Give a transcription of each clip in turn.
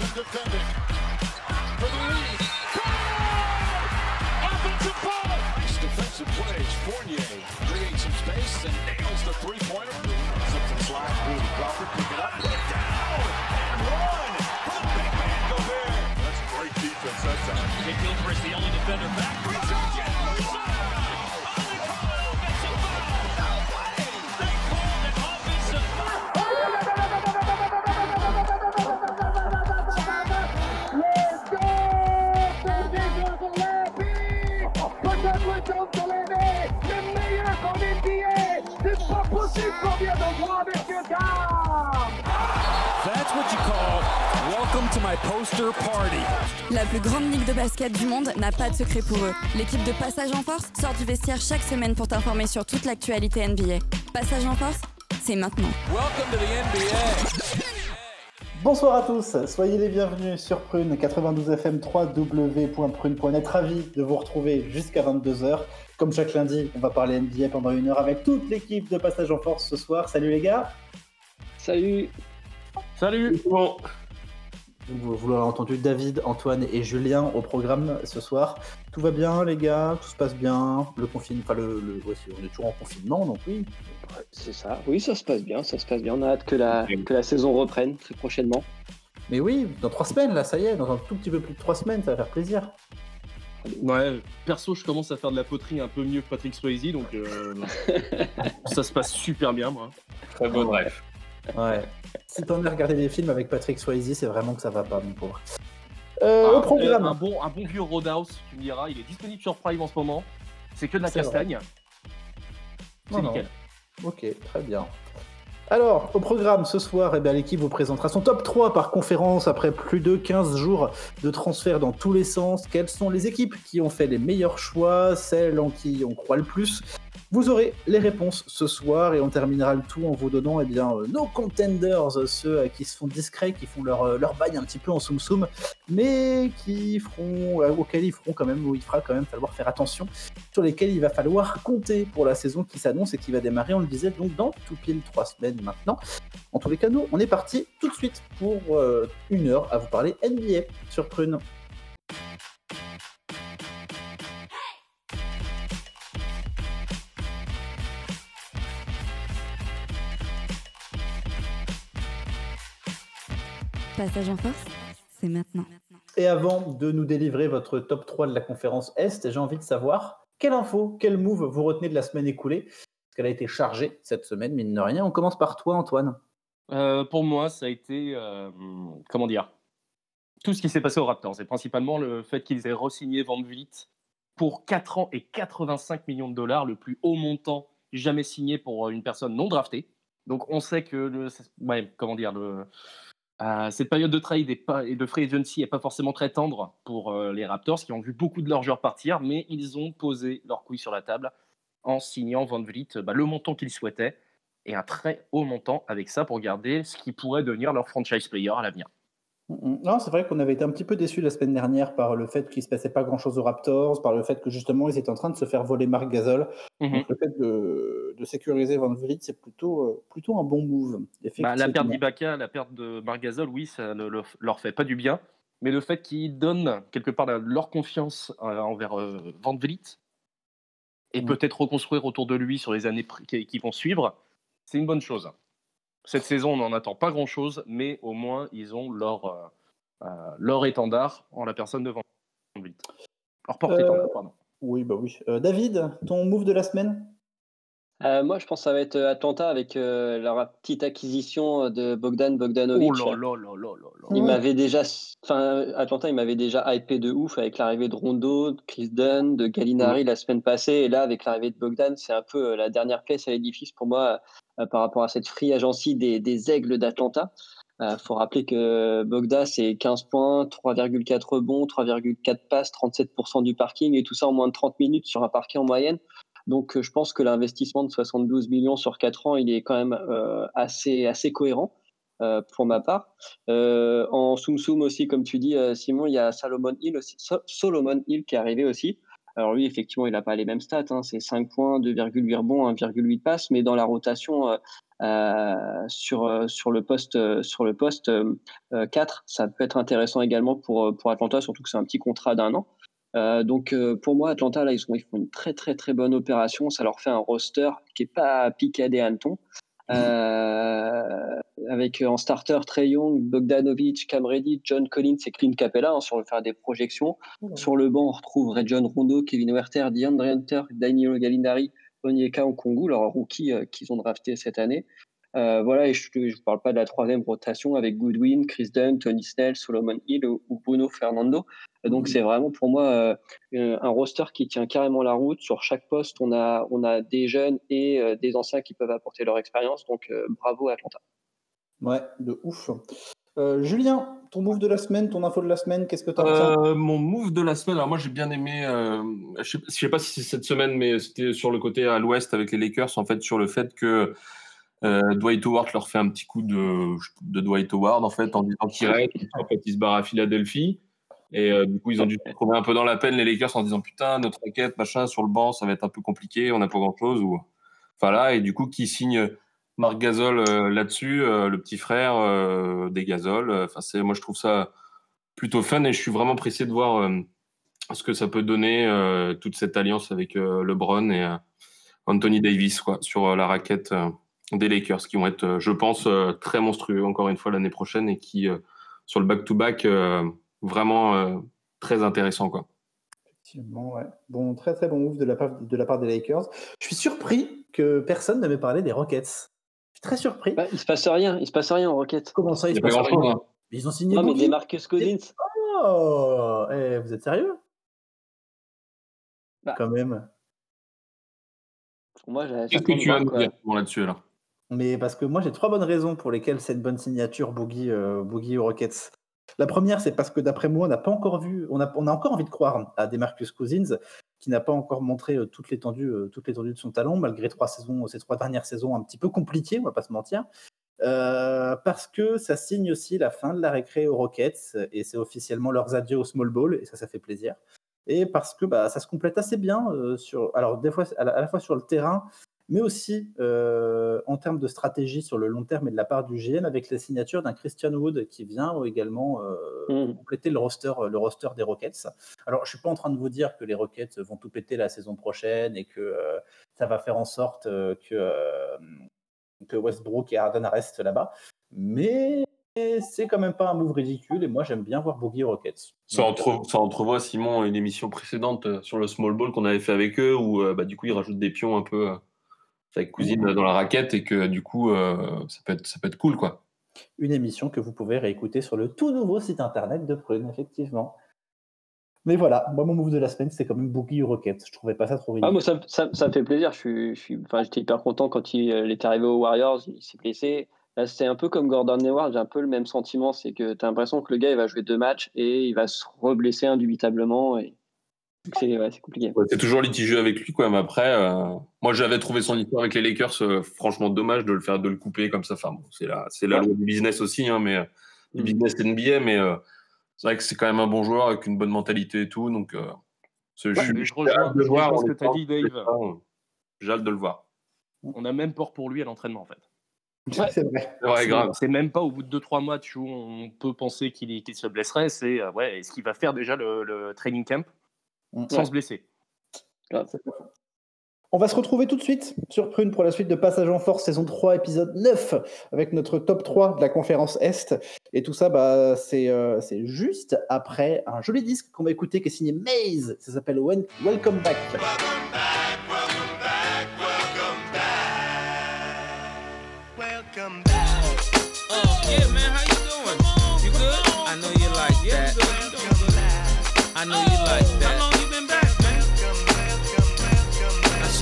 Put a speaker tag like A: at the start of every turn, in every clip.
A: Washington defending for the lead. Offensive foul. Nice defensive plays. Fournier creates some space and nails the three-pointer. Something slide through. Crawford pick it up, put down, and one for the big man Gobert. That's great defense that time.
B: Jake Gilchrist, the only defender back.
C: My poster party.
D: La plus grande ligue de basket du monde n'a pas de secret pour eux. L'équipe de Passage en Force sort du vestiaire chaque semaine pour t'informer sur toute l'actualité NBA. Passage en Force, c'est maintenant.
C: Welcome to the NBA.
E: Bonsoir à tous, soyez les bienvenus sur Prune 92 FM 3w.prune.net. Ravi de vous retrouver jusqu'à 22h. Comme chaque lundi, on va parler NBA pendant une heure avec toute l'équipe de Passage en Force ce soir. Salut les gars.
F: Salut.
G: Salut. Bon.
E: Vous, vous l'aurez entendu, David, Antoine et Julien au programme ce soir. Tout va bien les gars, tout se passe bien? Le confinement, enfin le, le ouais, on est toujours en confinement, donc oui.
F: C'est ça. Oui, ça se passe bien, ça se passe bien. On a hâte que la, que la saison reprenne très prochainement.
E: Mais oui, dans trois semaines là, ça y est, dans un tout petit peu plus de trois semaines, ça va faire plaisir.
G: Ouais, perso, je commence à faire de la poterie un peu mieux que Patrick Swayze, donc euh, ça se passe super bien, moi.
F: Très bon bref.
E: Ouais. Si t'en as regardé des films avec Patrick Swayze, c'est vraiment que ça va pas, mon pauvre. Euh,
G: Ah,
E: au programme.
G: Un bon, un bon vieux Roadhouse, tu me diras, il est disponible sur Prime en ce moment. C'est que de la castagne. C'est
E: Non, non.
G: nickel.
E: Ok, très bien. Alors, au programme ce soir, eh bien, l'équipe vous présentera son top 3 par conférence après plus de 15 jours de transfert dans tous les sens. Quelles sont les équipes qui ont fait les meilleurs choix, celles en qui on croit le plus? Vous aurez les réponses ce soir et on terminera le tout en vous donnant eh bien, euh, nos contenders, ceux euh, qui se font discrets, qui font leur, euh, leur bail un petit peu en soum-soum, mais qui feront, euh, auxquels ils feront quand même, il fera quand même falloir faire attention sur lesquels il va falloir compter pour la saison qui s'annonce et qui va démarrer, on le disait, donc dans tout pile trois semaines maintenant. En tous les cas, nous, on est parti tout de suite pour euh, une heure à vous parler NBA sur Prune.
D: Passage en Force, c'est maintenant.
E: Et avant de nous délivrer votre top 3 de la conférence Est, j'ai envie de savoir quelle info, quel move vous retenez de la semaine écoulée? Parce qu'elle a été chargée cette semaine, mine de rien. On commence par toi, Antoine.
G: Euh, pour moi, ça a été, euh, comment dire, tout ce qui s'est passé aux Raptors. Et principalement le fait qu'ils aient re-signé Van Vliet pour 4 ans et 85 millions de dollars, le plus haut montant jamais signé pour une personne non draftée. Donc on sait que, le, ouais, comment dire, le, euh, cette période de trade et, pas, et de free agency n'est pas forcément très tendre pour euh, les Raptors qui ont vu beaucoup de leurs joueurs partir, mais ils ont posé leur couille sur la table en signant Van Vliet bah, le montant qu'ils souhaitaient et un très haut montant avec ça pour garder ce qui pourrait devenir leur franchise player à l'avenir.
E: Non, c'est vrai qu'on avait été un petit peu déçus la semaine dernière par le fait qu'il ne se passait pas grand-chose aux Raptors, par le fait que justement ils étaient en train de se faire voler Marc Gasol.
G: Mhm.
E: Donc le fait de, de sécuriser Van Vliet, c'est plutôt, euh, plutôt un bon move.
G: Bah, la perte d'Ibaka, la perte de Margazol, oui, ça ne leur- leur fait pas du bien. Mais le fait qu'ils donnent quelque part leur confiance euh, envers euh, Van Vliet et
E: Mm.
G: peut-être reconstruire autour de lui sur les années qui vont suivre, c'est une bonne chose. Cette saison, on n'en attend pas grand-chose, mais au moins, ils ont leur, euh, euh, leur étendard en la personne de Van Vliet. Leur porte-étendard,
E: Euh,
G: pardon.
E: Oui, bah oui. Euh, David, ton move de la semaine?
F: Euh, moi, je pense que ça va être Atlanta avec euh, leur petite acquisition de Bogdan Bogdanovic.
G: Oh là là là là là là.
F: Il m'avait déjà, enfin, Atlanta, il m'avait déjà hypé de ouf avec l'arrivée de Rondo, de Chris Dunn, de Gallinari la semaine passée. Et là, avec l'arrivée de Bogdan, c'est un peu la dernière pièce à l'édifice pour moi par rapport à cette free agency des, aigles d'Atlanta. Il faut rappeler que Bogda, c'est 15 points, 3,4 rebonds, 3,4 passes, 37% du parking et tout ça en moins de 30 minutes sur un parquet en moyenne. Donc, euh, je pense que l'investissement de 72 millions sur 4 ans, il est quand même euh, assez, assez cohérent euh, pour ma part. Euh, en Soum Soum aussi, comme tu dis, euh, Simon, il y a Solomon Hill, Solomon Hill qui est arrivé aussi. Alors lui, effectivement, il n'a pas les mêmes stats. Hein. C'est 5 points, 2,8 rebonds, 1,8 passes, mais dans la rotation sur, sur le poste, sur le poste 4, ça peut être intéressant également pour, pour Atlanta, surtout que c'est un petit contrat d'un an. donc pour moi, Atlanta, là, ils, ils font une très très très bonne opération. Ça leur fait un roster qui n'est pas piqué à des hannetons. Euh, avec en starter Trey Young, Bogdanovic, Cam Reddish, John Collins et Clint Capella hein, sur le faire des projections. Sur le banc, on retrouve John Rondo, Kevin Werther, DeAndre Hunter, Daniel Gallinari, Onyeka Okongu, leur rookie euh, qu'ils ont drafté cette année. Euh, voilà, et je ne vous parle pas de la troisième rotation avec Goodwin, Chris Dunn, Tony Snell, Solomon Hill ou, Bruno Fernando. Donc c'est vraiment pour moi euh, un roster qui tient carrément la route. Sur chaque poste, on a, on a des jeunes et des anciens qui peuvent apporter leur expérience. Donc bravo à Atlanta.
E: Ouais, de ouf. Julien, ton move de la semaine, ton info de la semaine, qu'est-ce que tu as
H: Mon move de la semaine, alors moi j'ai bien aimé, je ne sais, pas si c'est cette semaine, mais c'était sur le côté à l'ouest avec les Lakers, en fait, sur le fait que euh, Dwight Howard leur fait un petit coup de, de Dwight Howard en fait en disant qu'il reste. En fait, il se barre à Philadelphie. Et euh, du coup, ils ont dû se trouver un peu dans la peine, les Lakers, en disant Putain, notre raquette, machin, sur le banc, ça va être un peu compliqué, on n'a pas grand chose. Ou... Enfin là, et du coup, qui signe Marc Gasol euh, là-dessus, le petit frère des Gasol. Enfin, c'est, moi, je trouve ça plutôt fun et je suis vraiment pressé de voir ce que ça peut donner, toute cette alliance avec LeBron et Anthony Davis quoi, sur la raquette des Lakers qui vont être, euh, je pense, euh, très monstrueux encore une fois l'année prochaine et qui, euh, sur le back-to-back, vraiment très intéressant. Quoi.
E: Effectivement, ouais. Bon, très très bon move de la, part, de la part des Lakers. Je suis surpris que personne ne m'ait parlé des Rockets. Je suis très surpris.
F: Bah, il se passe rien, il se passe rien aux Rockets.
E: Comment ça, il, se
H: passe
E: rien hein. Ils ont signé
F: Non, mais des Marcus Cousins.
E: Oh, eh, vous êtes sérieux? Bah. Quand même.
F: Pour moi,
H: Qu'est-ce que tu as là-dessus alors?
E: Mais parce que moi, j'ai trois bonnes raisons pour lesquelles c'est une bonne signature Boogie, euh, aux Rockets. La première, c'est parce que d'après moi, on n'a pas encore vu, on a, on a encore envie de croire à Demarcus Cousins, qui n'a pas encore montré euh, euh, toute l'étendue de son talent, malgré trois saisons, ces trois dernières saisons un petit peu compliquées, on va pas se mentir. parce que ça signe aussi la fin de la récré aux Rockets et c'est officiellement leurs adieux au small ball et ça, ça fait plaisir. Et parce que bah, ça se complète assez bien sur, alors des fois à la, fois sur le terrain mais aussi euh, en termes de stratégie sur le long terme et de la part du GM avec la signature d'un Christian Wood qui vient également euh, mmh. compléter le roster, le roster des Rockets. Alors, je suis pas en train de vous dire que les Rockets vont tout péter la saison prochaine et que euh, ça va faire en sorte que, que Westbrook et Harden restent là-bas, mais c'est quand même pas un move ridicule et moi j'aime bien voir Boogie Rockets.
H: Ça, entrevoit Simon une émission précédente sur le small ball qu'on avait fait avec eux où bah, du coup ils rajoutent des pions un peu avec cousine dans la raquette et que du coup, euh, ça, peut être, ça peut être cool. quoi.
E: Une émission que vous pouvez réécouter sur le tout nouveau site internet de Prune, effectivement. Mais voilà, moi, mon move de la semaine, c'est quand même Boogie Rocket. Je trouvais pas ça trop
F: ridicule. Ah, moi, ça, ça, ça, me fait plaisir. Je suis, je suis, enfin, j'étais hyper content quand il, euh, est arrivé aux Warriors. Il s'est blessé. Là, c'est un peu comme Gordon Hayward. J'ai un peu le même sentiment. C'est que tu as l'impression que le gars, il va jouer deux matchs et il va se reblesser indubitablement. Et c'est compliqué.
H: c'est toujours litigieux avec lui, quoi. Mais après, euh, moi, j'avais trouvé son histoire avec les Lakers euh, franchement dommage de le faire, de le couper comme ça. Enfin, c'est la, c'est la loi du business aussi, hein, mais du mm. business NBA. Mais euh, c'est vrai que c'est quand même un bon joueur avec une bonne mentalité et tout. Donc,
G: je, je, rejoins, de voir, ce que tu as dit, Dave.
H: J'ai hâte de le voir.
G: On a même peur pour lui à l'entraînement, en fait.
E: c'est vrai.
G: C'est même pas au bout de 2-3 matchs où on peut penser qu'il se blesserait. C'est ouais, est-ce qu'il va faire déjà le, le training camp? Mm. sans se blesser.
E: On va se retrouver tout de suite sur Prune pour la suite de Passage en Force, saison 3, épisode 9, avec notre top 3 de la conférence Est. Et tout ça, bah, euh, c'est juste après un joli disque qu'on va écouter qui est signé Maze. Ça s'appelle Welcome Back. I know you like that.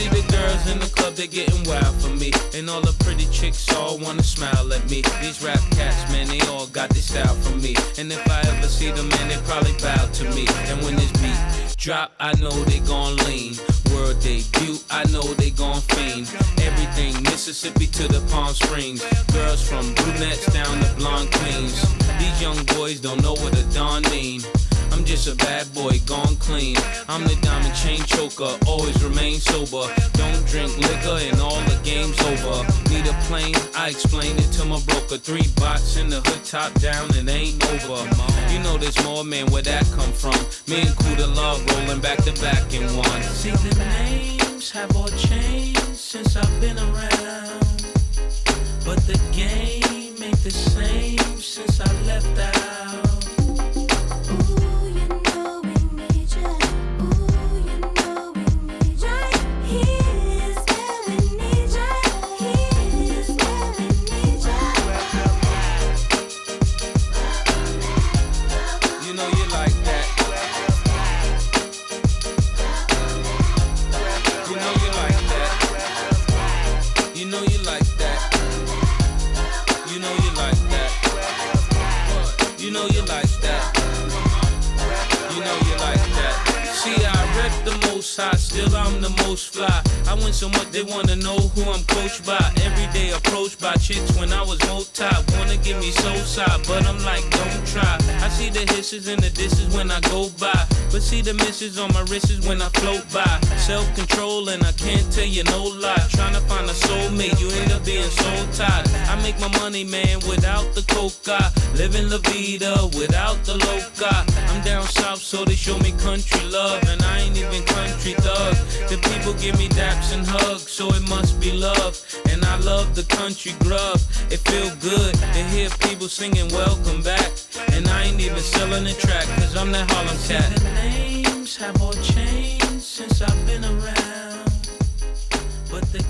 E: Girls in the club, they're getting wild for me. And all the pretty chicks all wanna smile at me. These rap cats, man, they all got this style from me. And if I ever see them, man, they probably bow to me. And when this beat drop, I know they gon' lean. World debut, I know they gon' fiend. Everything Mississippi to the Palm Springs. Girls from brunettes down to blonde queens. These young boys don't know what a dawn mean.
I: I'm just a bad boy, gone clean. I'm the diamond chain choker, always remain sober. Don't drink liquor and all the game's over. Need a plane, I explain it to my broker. Three box in the hood, top down, and ain't over. You know there's more, man, where that come from? Me and Kuda Love rolling back to back in one. See the names have all changed since I've been around. But the game ain't the same since I left out. Still I'm the most fly. I win so much they wanna know who I'm coached by. Every day approached by chicks when I was multi. Wanna give me so side, but I'm like, don't try. I see the hisses and the disses when I go by. But see the misses on my wrists when I float by. Self control and I can't tell you no lie. Trying to find a soulmate, you end up being so tired. I make my money, man, without the coca. Living la vida without the loca. I'm down south, so they show me country love. And I ain't even country thug. The people give me daps and hugs, so it must be love. And I love the country grub. It feel good to hear people singing welcome back. And I ain't even selling the track, cause I'm that Harlem cat. The names have all changed since I've been around. But the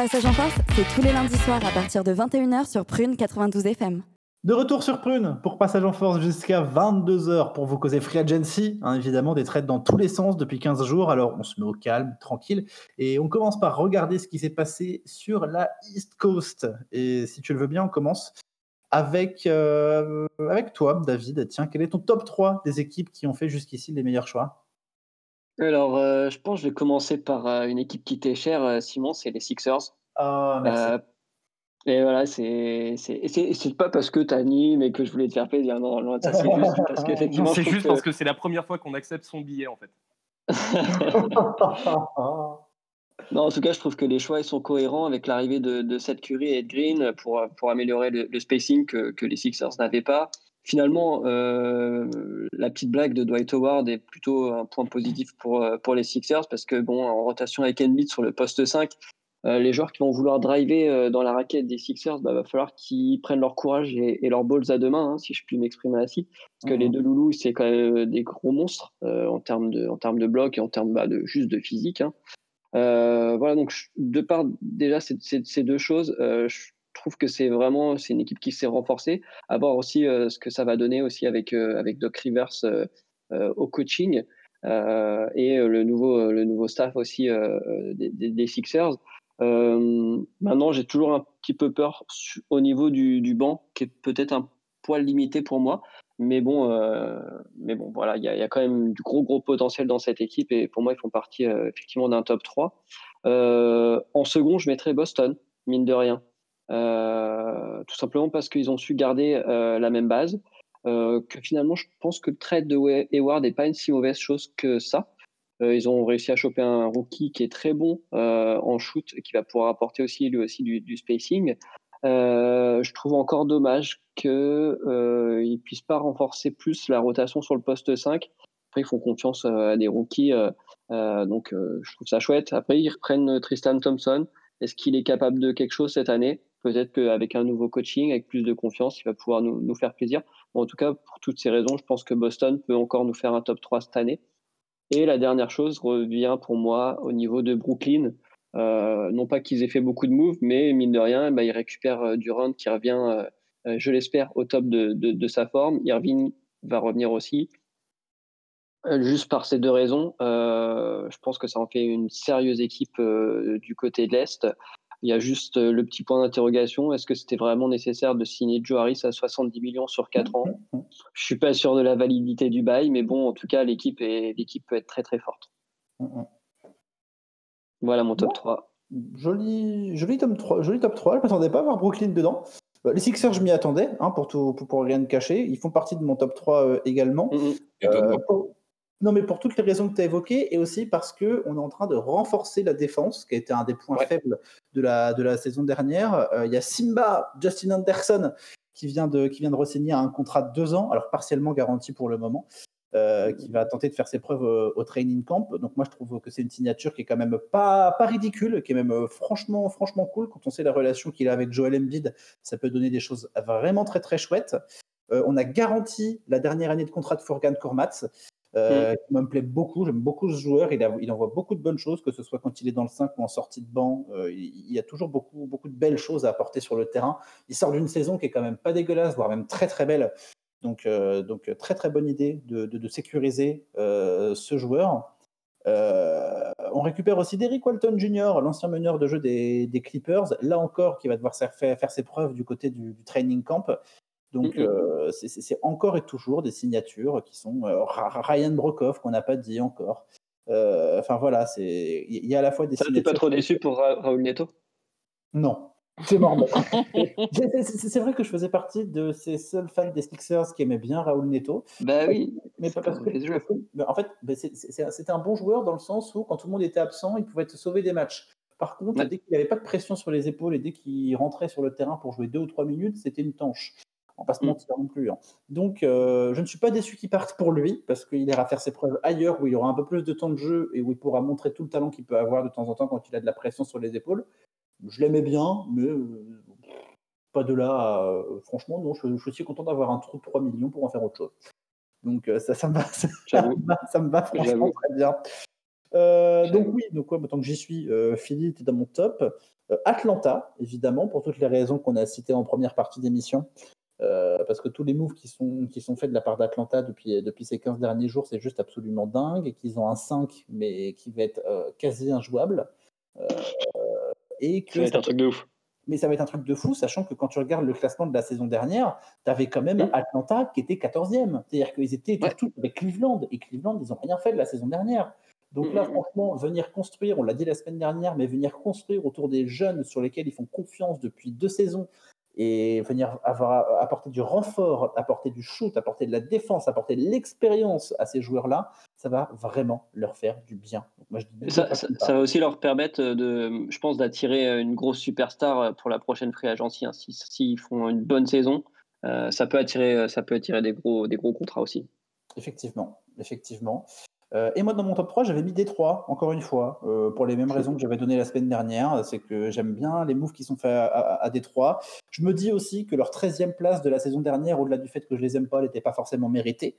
D: Passage en force, c'est tous les lundis soirs à partir de 21h sur Prune 92 FM.
E: De retour sur Prune pour passage en force jusqu'à 22h pour vous causer Free Agency. Hein, évidemment, des trades dans tous les sens depuis 15 jours. Alors, on se met au calme, tranquille. Et on commence par regarder ce qui s'est passé sur la East Coast. Et si tu le veux bien, on commence avec, euh, avec toi, David. Tiens, quel est ton top 3 des équipes qui ont fait jusqu'ici les meilleurs choix?
F: Alors, euh, je pense que je vais commencer par euh, une équipe qui t'est chère, euh, Simon, c'est les Sixers.
E: Ah, merci.
F: Euh, et voilà, c'est c'est- c'est c'est pas parce que t'animes et que je voulais te faire plaisir, non, loin de ça, c'est juste parce
G: c'est juste
F: que-
G: parce que c'est la première fois qu'on accepte son billet en fait.
F: Non, en tout cas, je trouve que les choix ils sont cohérents avec l'arrivée de, de Seth Curry et de Green pour, pour améliorer le, le spacing que, que les Sixers n'avaient pas. Finalement, euh, la petite blague de Dwight Howard est plutôt un point positif pour, euh, pour les Sixers parce que, bon, en rotation avec Embiid sur le poste 5, euh, les joueurs qui vont vouloir driver dans la raquette des Sixers, bah, va falloir qu'ils prennent leur courage et, et leurs balls à deux mains, hein, si je puis m'exprimer ainsi. Parce que les deux loulous, c'est quand même des gros monstres euh, en termes de, en termes de blocs et en termes bah, de juste de physique. hein. Voilà, donc je- de part déjà ces, ces- ces deux choses, je trouve que c'est vraiment c'est une équipe qui s'est renforcée. À voir aussi euh, ce que ça va donner aussi avec euh, avec Doc Rivers euh, au coaching et le nouveau le nouveau staff aussi des, Sixers. Maintenant, j'ai toujours un petit peu peur au niveau du, du banc, qui est peut-être un poil limité pour moi. Mais bon, mais bon, voilà, il y, a- quand même du gros gros potentiel dans cette équipe et pour moi, ils font partie effectivement d'un top 3. Euh, en second, je mettrais Boston, mine de rien. Euh, tout simplement parce qu'ils ont su garder euh, la même base. Euh, que finalement, je pense que le trade de Wa- Hayward n'est pas une si mauvaise chose que ça. Ils ont réussi à choper un rookie qui est très bon en shoot et qui va pouvoir apporter aussi lui aussi du, spacing. Je trouve encore dommage qu'ils ne puissent pas renforcer plus la rotation sur le poste 5. Après, ils font confiance à des rookies, donc je trouve ça chouette. Après, ils reprennent Tristan Thompson. Est-ce qu'il est capable de quelque chose cette année? Peut-être qu'avec un nouveau coaching, avec plus de confiance, il va pouvoir nous, faire plaisir. En tout cas, pour toutes ces raisons, je pense que Boston peut encore nous faire un top 3 cette année. Et la dernière chose revient pour moi au niveau de Brooklyn. Euh, non pas qu'ils aient fait beaucoup de moves, mais mine de rien, ben, ils récupèrent euh, Durant qui revient, euh, je l'espère, au top de, sa forme. Irving va revenir aussi. Juste par ces deux raisons, je pense que ça en fait une sérieuse équipe du côté de l'Est. Il y a juste euh, le petit point d'interrogation. Est-ce que c'était vraiment nécessaire de signer Joe Harris à 70 millions sur 4 ans? Je suis pas sûr de la validité du bail, mais bon, en tout cas, l'équipe est l'équipe peut être très très forte. Voilà mon top 3.
E: Joli, joli, top 3, joli top 3. Je ne m'attendais pas à voir Brooklyn dedans. Bah, Les Sixers, je m'y attendais, hein, pour, tout, pour, pour rien de cacher. Ils font partie de mon top 3 euh, également. Euh, pour- non, mais pour toutes les raisons que tu as évoquées, et aussi parce qu'on est en train de renforcer la défense, qui a été un des points faibles de la, de la saison dernière. Euh, Il y a Simba, Justin Anderson, qui vient de, qui vient de re-signer un contrat de deux ans, alors partiellement garanti pour le moment, euh, qui va tenter de faire ses preuves euh, au training camp. Donc moi, je trouve que c'est une signature qui est quand même pas, pas ridicule, qui est même euh, franchement, franchement cool. Quand on sait la relation qu'il a avec Joel Embiid, ça peut donner des choses vraiment très, très chouettes. On a garanti la dernière année de contrat de Furkan Kormaz, euh, qui me plaît beaucoup. J'aime beaucoup ce joueur. Il, a- il envoie beaucoup de bonnes choses, que ce soit quand il est dans le 5 ou en sortie de banc. Euh, il, y a toujours beaucoup, beaucoup de belles choses à apporter sur le terrain. Il sort d'une saison qui est quand même pas dégueulasse, voire même très très belle. Donc, euh, donc très très bonne idée de, sécuriser euh, ce joueur. Euh, on récupère aussi Derrick Walton Jr., l'ancien meneur de jeu des, Clippers, là encore qui va devoir faire, faire, ses preuves du côté du training camp. Donc
F: Mhm.
E: euh, c'est- c'est c'est encore et toujours des signatures qui sont euh, Ryan Brokoff qu'on n'a pas dit encore. Euh, Enfin voilà, il y a à la fois des
F: Ça, t'es
E: signatures.
F: pas trop déçu pour Ra- Raoul Neto?
E: Non, c'est mort. C'est- vrai que je faisais partie de ces seuls fans des Sixers qui aimaient bien Raoul Neto.
F: Bah oui.
E: Mais pas parce que, mais en fait, c'était un bon joueur dans le sens où quand tout le monde était absent, il pouvait te sauver des matchs. Par contre,
F: Ouais.
E: dès qu'il n'avait pas de pression sur les épaules et dès qu'il rentrait sur le terrain pour jouer deux ou trois minutes, c'était une tanche. On va pas se
F: Mm.
E: mentir non plus. hein. Donc, euh, je ne suis pas déçu qu'il parte pour lui parce qu'il ira faire ses preuves ailleurs où il aura un peu plus de temps de jeu et où il pourra montrer tout le talent qu'il peut avoir de temps en temps quand il a de la pression sur les épaules. Je l'aimais bien, mais euh, pas de là. euh, franchement, non, je, je suis aussi content d'avoir un trou de 3 millions pour en faire autre chose. Donc, ça, ça, me va, ça,
F: J'avoue.
E: me va, ça me va franchement très bien. Donc, oui, donc, ouais, tant que j'y suis, Philly était dans mon top. Atlanta, évidemment, pour toutes les raisons qu'on a citées en première partie d'émission. Euh, parce que tous les moves qui sont, qui sont faits de la part d'Atlanta depuis, depuis ces 15 derniers jours, c'est juste absolument dingue. Et qu'ils ont un 5, mais qui va être euh, quasi injouable. Euh, et que
F: Ça va être un truc de ouf.
E: mais ça va être un truc de fou, sachant que quand tu regardes le classement de la saison dernière, tu avais quand même
F: Mm.
E: Atlanta qui était 14e. C'est-à-dire qu'ils étaient
F: Ouais.
E: tout avec Cleveland. Et Cleveland, ils n'ont rien fait de la saison dernière. Donc là, franchement, venir construire, on l'a dit la semaine dernière, mais venir construire autour des jeunes sur lesquels ils font confiance depuis deux saisons et venir avoir, apporter du renfort, apporter du shoot, apporter de la défense, apporter de l'expérience à ces joueurs-là, ça va vraiment leur faire du bien. Donc moi, je dis
F: Ça, ça- ça va aussi leur permettre de, je pense, d'attirer une grosse superstar pour la prochaine free agency. hein. Si- S'ils font une bonne saison, euh, ça peut attirer, ça peut attirer des gros, des gros contrats aussi.
E: Effectivement, effectivement. Euh, et moi, dans mon top 3, j'avais mis Détroit, encore une fois, euh, pour les mêmes raisons que j'avais données la semaine dernière. C'est que j'aime bien les moves qui sont faits à, à, Détroit. Je me dis aussi que leur 13e place de la saison dernière, au-delà du fait que je les aime pas, n'était pas forcément méritée.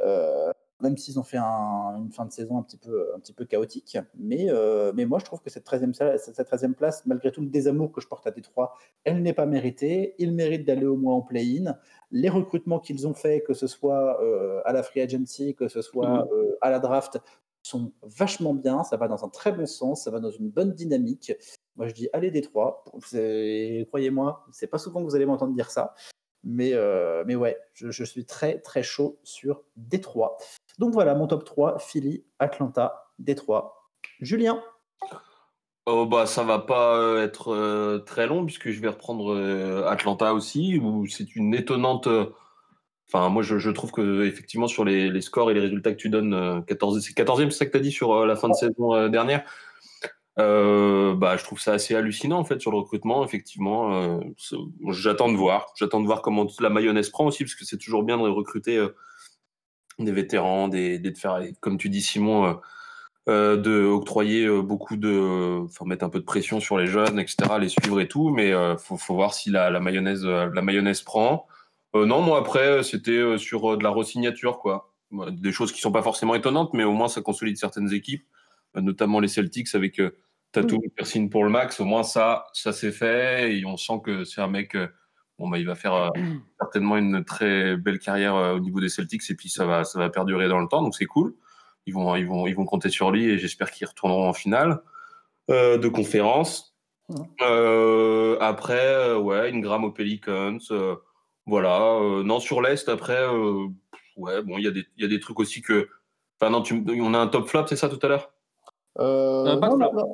E: Euh, même s'ils ont fait un- une fin de saison un petit peu, un petit peu chaotique. Mais, mais moi, je trouve que cette 13e, sa- cette 13e place, malgré tout le désamour que je porte à Détroit, elle n'est pas méritée. Ils méritent d'aller au moins en play-in. Les recrutements qu'ils ont faits, que ce soit euh, à la free agency, que ce soit euh, à la draft, sont vachement bien. Ça va dans un très bon sens, ça va dans une bonne dynamique. Moi, je dis allez Détroit. Croyez-moi, c'est pas souvent que vous allez m'entendre dire ça. Mais, euh, mais ouais, je, je suis très très chaud sur Détroit. Donc voilà, mon top 3, Philly, Atlanta, Détroit. Julien
H: Oh bah ça va pas euh, être euh, très long puisque je vais reprendre euh, Atlanta aussi où c'est une étonnante. Enfin moi je, je trouve que effectivement sur les, les scores et les résultats que tu donnes, euh, 14 c'est 14e c'est ça que tu as dit sur la fin de saison dernière? Bah je trouve ça assez hallucinant en fait sur le recrutement effectivement. j'attends de voir, j'attends de voir comment la mayonnaise prend aussi parce que c'est toujours bien de recruter des vétérans, des, des de faire comme tu dis Simon. Euh, euh, de octroyer euh, beaucoup de, enfin mettre un peu de pression sur les jeunes, etc., les suivre et tout, mais euh, faut, faut voir si la, la mayonnaise, euh, la mayonnaise prend. Euh, non, moi après c'était euh, sur euh, de la resignature quoi, des choses qui sont pas forcément étonnantes, mais au moins ça consolide certaines équipes, euh, notamment les Celtics avec euh, Tatum et Persin pour le max. Au moins ça, ça c'est fait et on sent que c'est un mec. euh, Bon, bah, il va faire euh, certainement une très belle carrière euh, au niveau des Celtics et puis ça va, ça va perdurer dans le temps, donc c'est cool ils vont, ils vont, ils vont compter sur lui et j'espère qu'ils retourneront en finale euh, de conférence. Euh, après, euh, ouais, Ingram aux Pelicans. euh, voilà. euh, non, sur l'Est, après, euh, ouais, bon, il y, a des- il y a des trucs aussi que. Enfin, non, tu, on a un top flop, c'est ça tout à l'heure?
E: Euh,
G: Euh,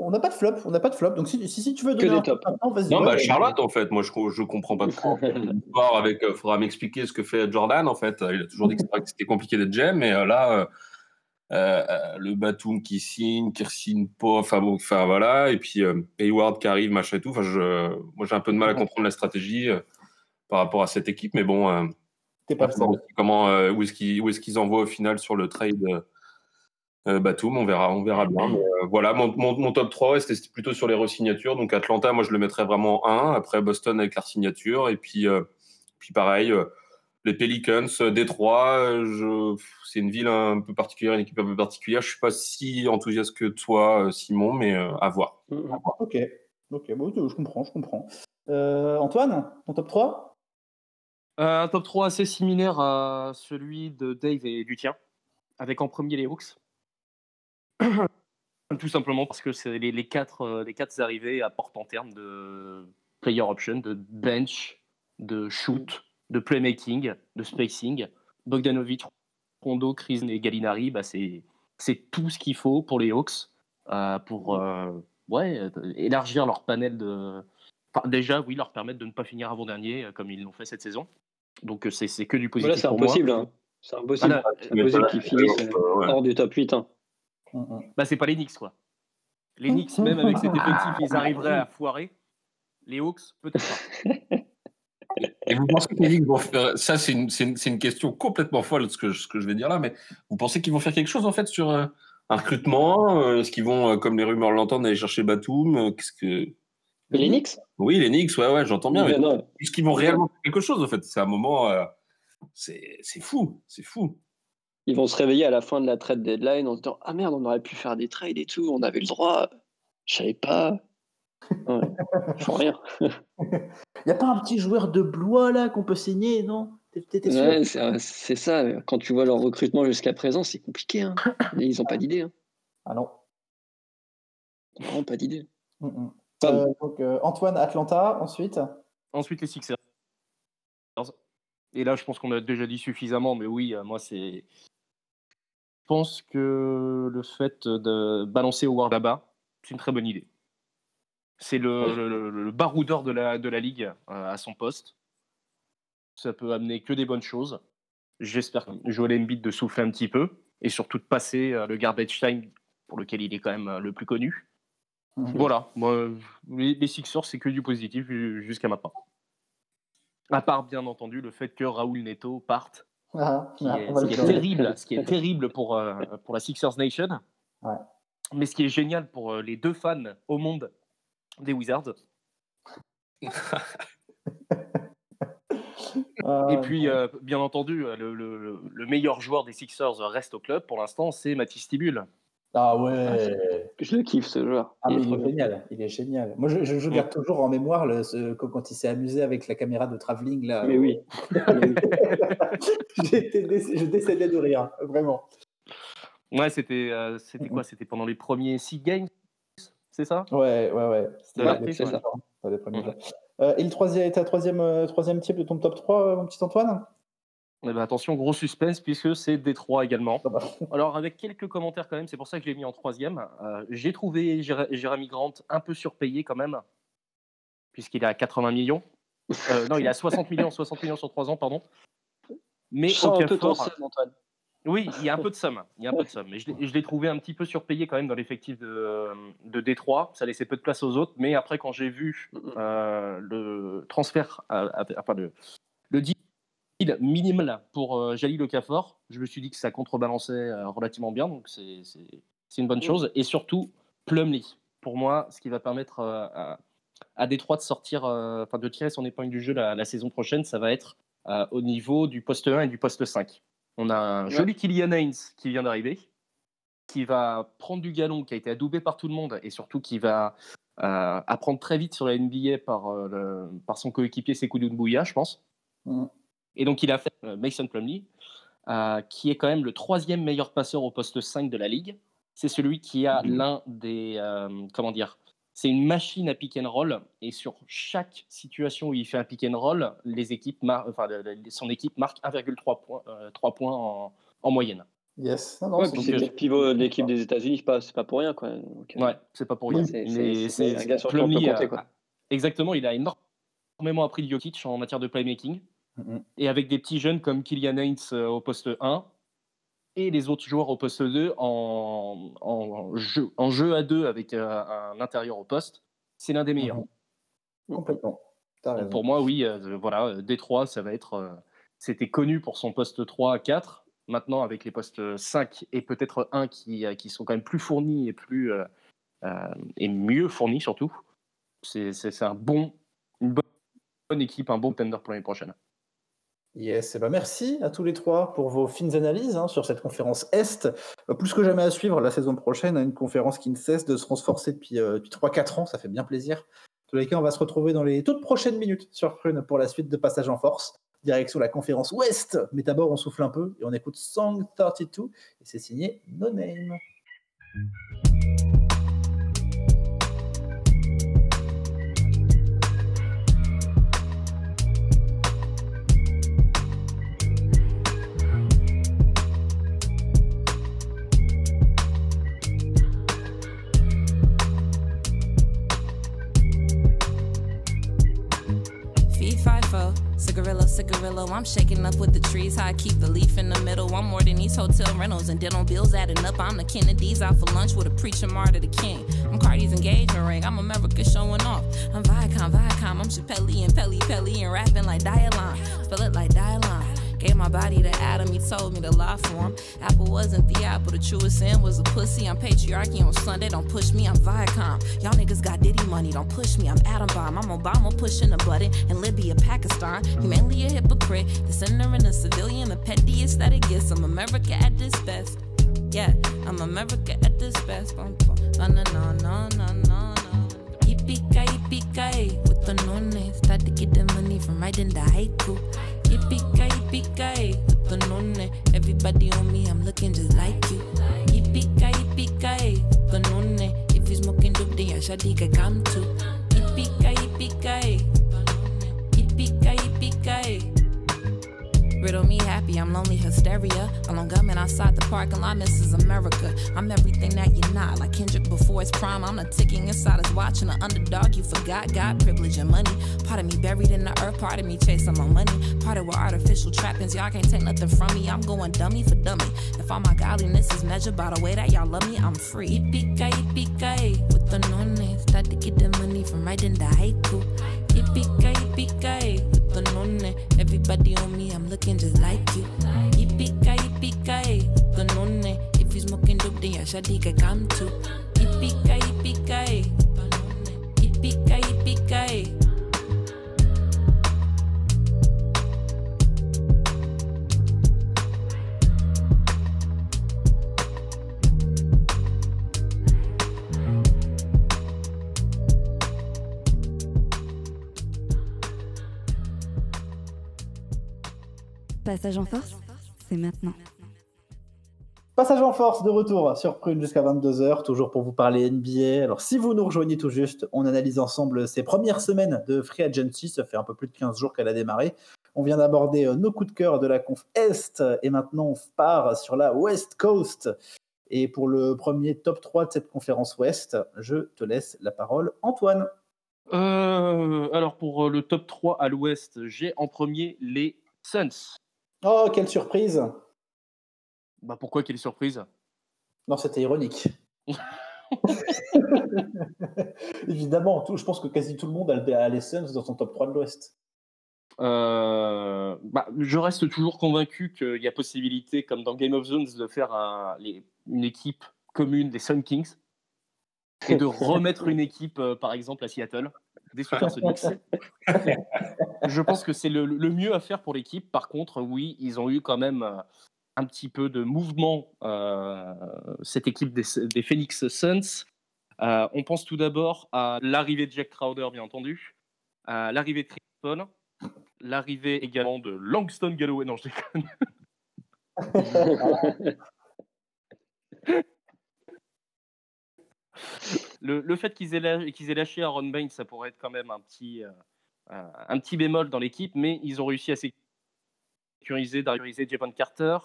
E: on n'a pas de flop, on n'a pas de flop. Donc si, si, si tu veux
F: Que
E: donner
F: des
E: un top maintenant, vas-y.
H: Non,
E: ouais,
H: bah. Charlotte, en fait. Moi, je, je comprends pas trop. Avec. Il faudra m'expliquer ce que fait Jordan, en fait. Il a toujours dit que c'était- que c'était compliqué d'être GM, mais euh, là. Euh, le Batum qui signe, qui signe pas, enfin bon, enfin voilà, et puis euh, Hayward qui arrive, machin et tout. Enfin, je, moi j'ai un peu de mal à comprendre la stratégie euh, par rapport à cette équipe, mais bon,
E: pas
H: comment, euh, où est-ce qu'ils, envoient au final sur le trade euh, Batum, on verra, on verra bien. Mais, euh, voilà, mon, mon, mon top 3 c'était plutôt sur les re-signatures. Donc Atlanta, moi je le mettrais vraiment 1, après Boston avec la signature, et puis, puis pareil. Les Pelicans, euh, Détroit, euh, je... c'est une ville un peu particulière, une équipe un peu particulière. Je suis pas si enthousiaste que toi, euh, Simon, mais euh, à voir.
E: Ok, ok, bon, je comprends, je comprends. Euh, Antoine, ton top 3
G: Euh, un top 3 assez similaire à celui de Dave et du tien, avec en premier les Hawks. Tout simplement parce que c'est les, les quatre, les quatre arrivées apportent en termes de player option, de bench, de shoot, de playmaking, de spacing. Bogdanovic, Rondo, Chris et Gallinari, bah c'est, c'est tout ce qu'il faut pour les Hawks euh, pour euh, ouais, euh, élargir leur panel de. Enfin, déjà, oui, leur permettre de ne pas finir avant-dernier comme ils l'ont fait cette saison. Donc c'est, c'est que du positif
F: Voilà, c'est impossible. hein. C'est impossible, c'est impossible qu'ils finissent
H: ouais.
F: hors du top 8. hein.
G: Bah, c'est pas les Knicks, quoi. Les Knicks, même avec cet effectif, ils arriveraient à foirer. Les Hawks, peut-être pas.
H: Et vous pensez que les Knicks vont faire. Ça, c'est une, question complètement folle, ce que, je- ce que je vais dire là, mais vous pensez qu'ils vont faire quelque chose, en fait, sur euh, un recrutement euh, Est-ce qu'ils vont, euh, comme les rumeurs l'entendent, aller chercher Batum Qu'est-ce que.
F: Mais les Knicks?
H: Oui, les Knicks, ouais, ouais, j'entends bien.
F: Mais
H: est-ce qu'ils vont réellement faire quelque chose, en fait? C'est un moment. euh, c'est c'est fou, c'est fou.
F: Ils vont se réveiller à la fin de la trade deadline en se disant Ah merde, on aurait pu faire des trades et tout, on avait le droit. Je savais pas. Ouais, ils font rien.
E: Y a pas un petit joueur de Blois là qu'on peut signer, non?
F: Ouais, c'est ça. Quand tu vois leur recrutement jusqu'à présent, c'est compliqué. hein. Ils n'ont pas d'idée. hein.
E: Ah non.
F: Vraiment pas d'idée.
E: Mm, mm. Euh, donc, euh, Antoine, Atlanta, ensuite?
G: Ensuite, les Sixers. Et là, je pense qu'on a déjà dit suffisamment, mais oui, euh, moi, c'est. Je pense que le fait de balancer Howard là-bas, c'est une très bonne idée. C'est le, le baroudeur de la, de la ligue euh, à son poste. Ça peut amener que des bonnes choses. J'espère que Joel Embiid de souffler un petit peu et surtout de passer euh, le garbage time pour lequel il est quand même euh, le plus connu.
E: Mhm.
G: Voilà, moi, les, les Sixers, c'est que du positif ju- jusqu'à maintenant. À part, bien entendu, le fait que Raoul Neto parte,
E: Ah,
G: qui
E: ah,
G: est, ce qui est terrible, ce qui est terrible pour, euh, pour la Sixers Nation.
E: Ouais.
G: Mais ce qui est génial pour les deux fans au monde des Wizards.
E: Euh,
G: Et puis, euh, bien entendu, euh, le, le- le meilleur joueur des Sixers reste au club pour l'instant, c'est Mathis Tibul.
E: Ah ouais.
F: Je le kiffe ce joueur.
E: Ah,
F: Il
E: mais
F: est
E: il génial, il est génial. Moi, je, je, je garde toujours en mémoire le, ce- quand il s'est amusé avec la caméra de travelling là.
F: Mais oui.
E: Je décédais de rire, vraiment.
G: Ouais, c'était euh, c'était quoi? C'était pendant les premiers Six Games? C'est ça?
E: Ouais, ouais, ouais. C'était
G: Ouais,
E: les
G: c'est
E: premiers
G: ça.
E: premiers
G: Ouais.
E: jours. Euh, et le troisième, ta troisième, euh, troisième type de ton top 3, euh, mon petit Antoine?
G: Eh ben, attention, gros suspense, puisque c'est Détroit également. Alors, avec quelques commentaires quand même, c'est pour ça que je l'ai mis en troisième. Euh, J'ai trouvé Jér- Jérémy Grant un peu surpayé quand même, puisqu'il est à 80 millions. Euh, non, il est à 60 millions, 60 millions sur 3 ans, pardon. Mais
F: Je sens un peu ton
G: Okafor,
F: seum, Antoine.
G: Oui, il y a un peu de somme. Il y a un peu de somme. Mais je l'ai- trouvé un petit peu surpayé quand même dans l'effectif de, de Détroit. Ça laissait peu de place aux autres. Mais après, quand j'ai vu euh, le transfert, à- à- enfin le, le deal minimal pour euh, Jalil Okafor, je me suis dit que ça contrebalançait euh, relativement bien. Donc c'est une bonne chose. Et surtout, Plumlee. Pour moi, ce qui va permettre euh, à, à Détroit de sortir, enfin de tirer son épingle du jeu la, la saison prochaine, ça va être au niveau du poste 1 et du poste 5. On a un joli Killian Haynes qui vient d'arriver, qui va prendre du galon, qui a été adoubé par tout le monde et surtout qui va euh, apprendre très vite sur la NBA par, euh, le- par son coéquipier Sekou Doumbouya, je pense. Et donc il a fait euh, Mason Plumlee, qui est quand même le troisième meilleur passeur au poste 5 de la ligue. C'est celui qui a l'un des, comment dire, c'est une machine à pick and roll et sur chaque situation où il fait un pick and roll, les équipes mar- enfin, son équipe marque 1,3 points, euh, 3 points en, en moyenne.
E: Yes.
F: Ouais,
E: c'est-
G: euh,
F: le pivot de l'équipe des États-Unis, c'est pas, pour rien. Quoi. Donc, euh,
G: Ouais, c'est pas pour rien.
F: c'est- un gars sur qui on peut
G: Plumlee a-
F: compter, quoi.
G: Exactement, il a énormément appris de Jokic en matière de playmaking.
E: Mhm.
G: Et avec des petits jeunes comme Kylian Haynes euh, au poste 1 et les autres joueurs au poste 2 en, en, jeu, en jeu à deux avec euh, un intérieur au poste, c'est l'un des meilleurs.
E: Mhm. Complètement.
G: Donc pour moi, oui, euh, voilà, euh, Détroit, ça va être. euh, C'était connu pour son poste 3 à 4. Maintenant, avec les postes 5 et peut-être 1 qui, euh, qui sont quand même plus fournis et, plus, euh, euh, et mieux fournis surtout, c'est c'est- c'est un bon, une bonne, bonne équipe, un bon tender pour l'année prochaine.
E: Yes, et ben merci à tous les trois pour vos fines analyses hein, sur cette conférence Est. Euh, plus que jamais à suivre la saison prochaine, hein, une conférence qui ne cesse de se renforcer depuis, euh, depuis 3-4 ans, ça fait bien plaisir. En tous les cas, on va se retrouver dans les toutes prochaines minutes sur Prune pour la suite de Passage en Force. Direction la conférence Ouest. Mais d'abord, on souffle un peu et on écoute Song 32 et c'est signé No Name.
J: Cigarillo, cigarillo. I'm shaking up with the trees. How I keep the leaf in the middle. I'm more than these hotel rentals and dental bills adding up. I'm the Kennedys out for lunch with a preacher martyr the king. I'm Cardi's engagement ring. I'm America showing off. I'm Viacom, Viacom. I'm Chappelle and Pelly Pelly and rapping like Dialon. Spell it like Dialon. Gave my body to Adam, he told me to lie for him. Apple wasn't the apple, the truest sin was a pussy. I'm patriarchy on Sunday, don't push me, I'm Viacom. Y'all niggas got Diddy money, don't push me, I'm Atom Bomb. I'm Obama pushing a button in Libya, Pakistan. Humanly a hypocrite, the sinner and a civilian, the pettiest that it gets. I'm America at this best. Yeah, I'm America at this best. Bum, bum. No, no, no, no, no, no, no. Yippee-ki, yippee-ki, with the nonne. Start to get the money from writing the haiku. Yippee-ki, yippee-ki, eh. the nonne. Everybody on me, I'm looking just like you. Yippee-ki, yippee-ki, eh. nonne. Eh. If you smoking dope, then your shawty can come too. Yippee-ki, yippee-ki, Riddle me happy, I'm lonely hysteria. Along gunmen outside the parking lot, is America. I'm everything that you're not. Like Kendrick before his prime, I'm the ticking inside his watch and the underdog you forgot. God, privilege and money. Part of me buried in the earth, part of me chasing my money. Part of with artificial trappings, y'all can't take nothing from me. I'm going dummy for dummy. If all my godliness is measured by the way that y'all love me, I'm free. Yippee-ki, yippee-ki, with the nonne. Start to get the money from writing the haiku. Yippee-ki, yippee-ki, canone. Everybody on me, I'm looking just like you. Yippee ki yippee eh, ki canone. If you smoking dope, then your shadi can come too. Yippee ki yippee eh, ki, yippee ki yippee eh. ki.
D: Passage en force, c'est maintenant.
E: Passage en force de retour sur Prune jusqu'à 22h, toujours pour vous parler NBA. Alors, si vous nous rejoignez tout juste, on analyse ensemble ces premières semaines de Free Agency. Ça fait un peu plus de 15 jours qu'elle a démarré. On vient d'aborder euh, nos coups de cœur de la conf Est et maintenant on part sur la West Coast. Et pour le premier top 3 de cette conférence Ouest, je te laisse la parole, Antoine.
G: Euh, alors pour euh, le top 3 à l'ouest, j'ai en premier les Suns.
E: Oh, quelle surprise
G: Bah pourquoi quelle surprise?
E: Non, c'était ironique. Évidemment, tout- je pense que quasi tout le monde a le- a les Suns dans son top 3 de l'Ouest.
G: Euh, bah, je reste toujours convaincu qu'il y a possibilité, comme dans Game of Zones, de faire un- les- une équipe commune des Sun Kings et de remettre une équipe, euh, par exemple, à Seattle, des Supersonics. je pense que c'est le, le mieux à faire pour l'équipe. Par contre, oui, ils ont eu quand même euh, un petit peu de mouvement, euh, cette équipe des, des Phoenix Suns. Euh, on pense tout d'abord à l'arrivée de Jack Crowder, bien entendu, à l'arrivée de Chris Paul, l'arrivée également de Langston Galloway. Non, je déconne. le, fait qu'ils aient, lâché Aaron Baines, ça pourrait être quand même un petit, euh, bémol dans l'équipe, mais ils ont réussi à sécuriser, sécuriser Javon Carter.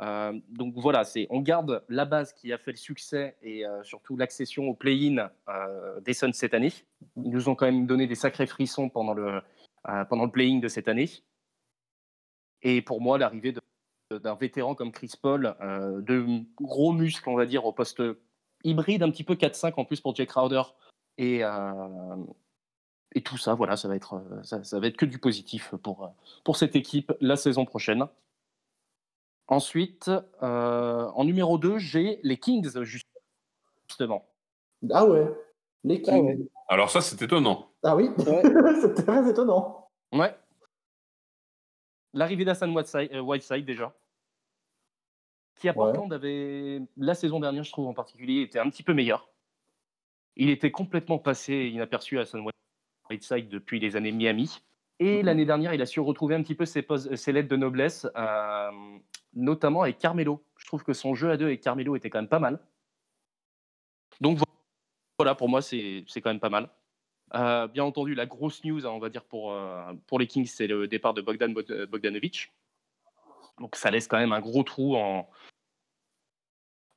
G: Euh, donc voilà, on garde la base qui a fait le succès et euh, surtout l'accession au play-in euh, des Suns cette année. Ils nous ont quand même donné des sacrés frissons pendant le, pendant le play-in de cette année. Et pour moi, l'arrivée d'un vétéran comme Chris Paul, de gros muscles, on va dire, au poste hybride, un petit peu 4-5 en plus pour Jake Crowder. Et, euh, et tout ça, voilà, ça va, être, euh, ça, ça va être que du positif pour, euh, pour cette équipe la saison prochaine. Ensuite, euh, en numéro 2, j'ai les Kings, justement.
E: Ah ouais, les Kings.
H: Alors ça, c'est étonnant.
E: Ah oui, c'était très étonnant.
G: Ouais. L'arrivée d'Hassan Whiteside, euh, Whiteside, déjà. Qui à
E: Ouais.
G: Portland avait, la saison dernière, je trouve en particulier, était un petit peu meilleur. Il était complètement passé inaperçu à Hassan Whiteside depuis les années Miami. Et l'année dernière, il a su retrouver un petit peu ses, lettres de noblesse, euh, notamment avec Carmelo. Je trouve que son jeu à deux avec Carmelo était quand même pas mal. Donc vo- voilà, pour moi, c'est quand même pas mal. Euh, bien entendu, la grosse news, hein, on va dire, pour, euh, pour les Kings, c'est le départ de Bogdan Bogdanovic. Donc ça laisse quand même un gros trou en,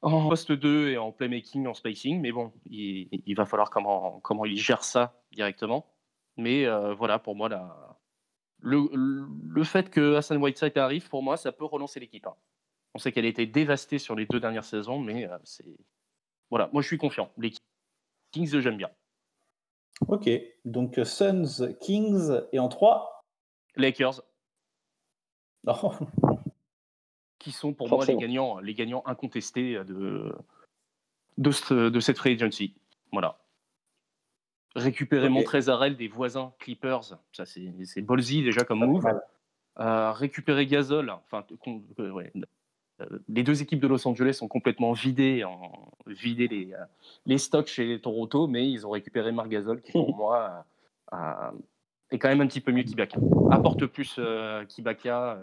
G: en poste 2 et en playmaking, en spacing. Mais bon, il, il va falloir comment, comment il gère ça directement. Mais euh, voilà, pour moi, la, le, le fait que Hassan Whiteside arrive, pour moi, ça peut relancer l'équipe. hein. On sait qu'elle a été dévastée sur les deux dernières saisons, mais euh, c'est. Voilà, moi je suis confiant. Les Kings, j'aime bien.
E: Ok, donc Suns, Kings, et en 3
G: Lakers,
E: Non.
G: Qui sont pour moi les gagnants, les gagnants incontestés de, de, ce- de cette free agency. Voilà. Récupérer
E: Ok.
G: Montrezarel des voisins Clippers, ça c'est ballsy déjà comme move. Euh, récupérer Gasol, enfin, euh, ouais, euh, les deux équipes de Los Angeles ont complètement vidé, en, vidé les, les stocks chez Toronto, mais ils ont récupéré Marc Gasol, qui pour moi est quand même un petit peu mieux qu'Ibaka. Apporte plus qu'Ibaka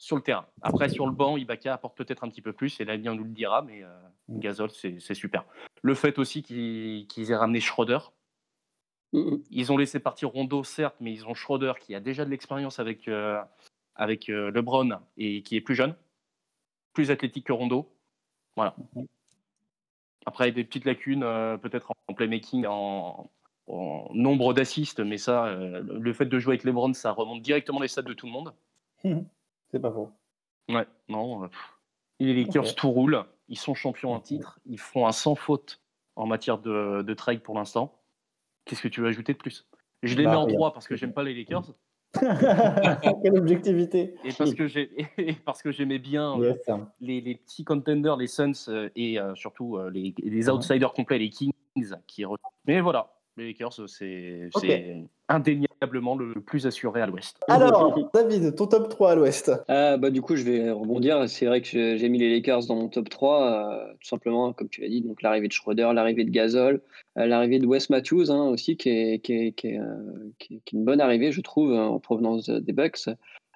G: sur le terrain. Après, sur le banc, Ibaka apporte peut-être un petit peu plus, et l'avenir nous le dira, mais euh, Gasol, c'est super. Le fait aussi qu'ils aient ramené Schroeder, ils ont laissé partir Rondo, certes, mais ils ont Schroeder qui a déjà de l'expérience avec, euh, avec euh, LeBron et qui est plus jeune, plus athlétique que Rondo. Voilà. Après, des petites lacunes, euh, peut-être en playmaking, en, en nombre d'assists, mais ça, le fait de jouer avec LeBron, ça remonte directement les stats de tout le monde.
E: C'est pas faux.
G: Ouais, non. euh, les Lakers, tout roule. Ils sont champions en titre. Ils font un sans faute en matière de, de trade pour l'instant. Qu'est-ce que tu veux ajouter de plus? Je les
E: Bah,
G: mets en
E: rien.
G: 3 parce que j'aime pas les Lakers.
E: Quelle objectivité.
G: Et parce que j'ai et parce que j'aimais bien euh,
E: Yes.
G: les, les petits contenders, les Suns euh, et surtout les, les
E: Mhm.
G: outsiders complets, les Kings. Qui Mais voilà, les Lakers, c'est
E: Ok.
G: Indéniablement le plus assuré à l'Ouest.
E: Alors, David, ton top 3 à l'ouest.
F: Ah, bah, du coup, je vais rebondir. C'est vrai que je- j'ai mis les Lakers dans mon top 3, euh, tout simplement, comme tu l'as dit. Donc, l'arrivée de Schroeder, l'arrivée de Gasol, euh, l'arrivée de Wes Matthews hein, aussi, qui est, qui, est, qui, est, euh, qui est- qui est une bonne arrivée, je trouve, hein, en provenance de- des Bucks.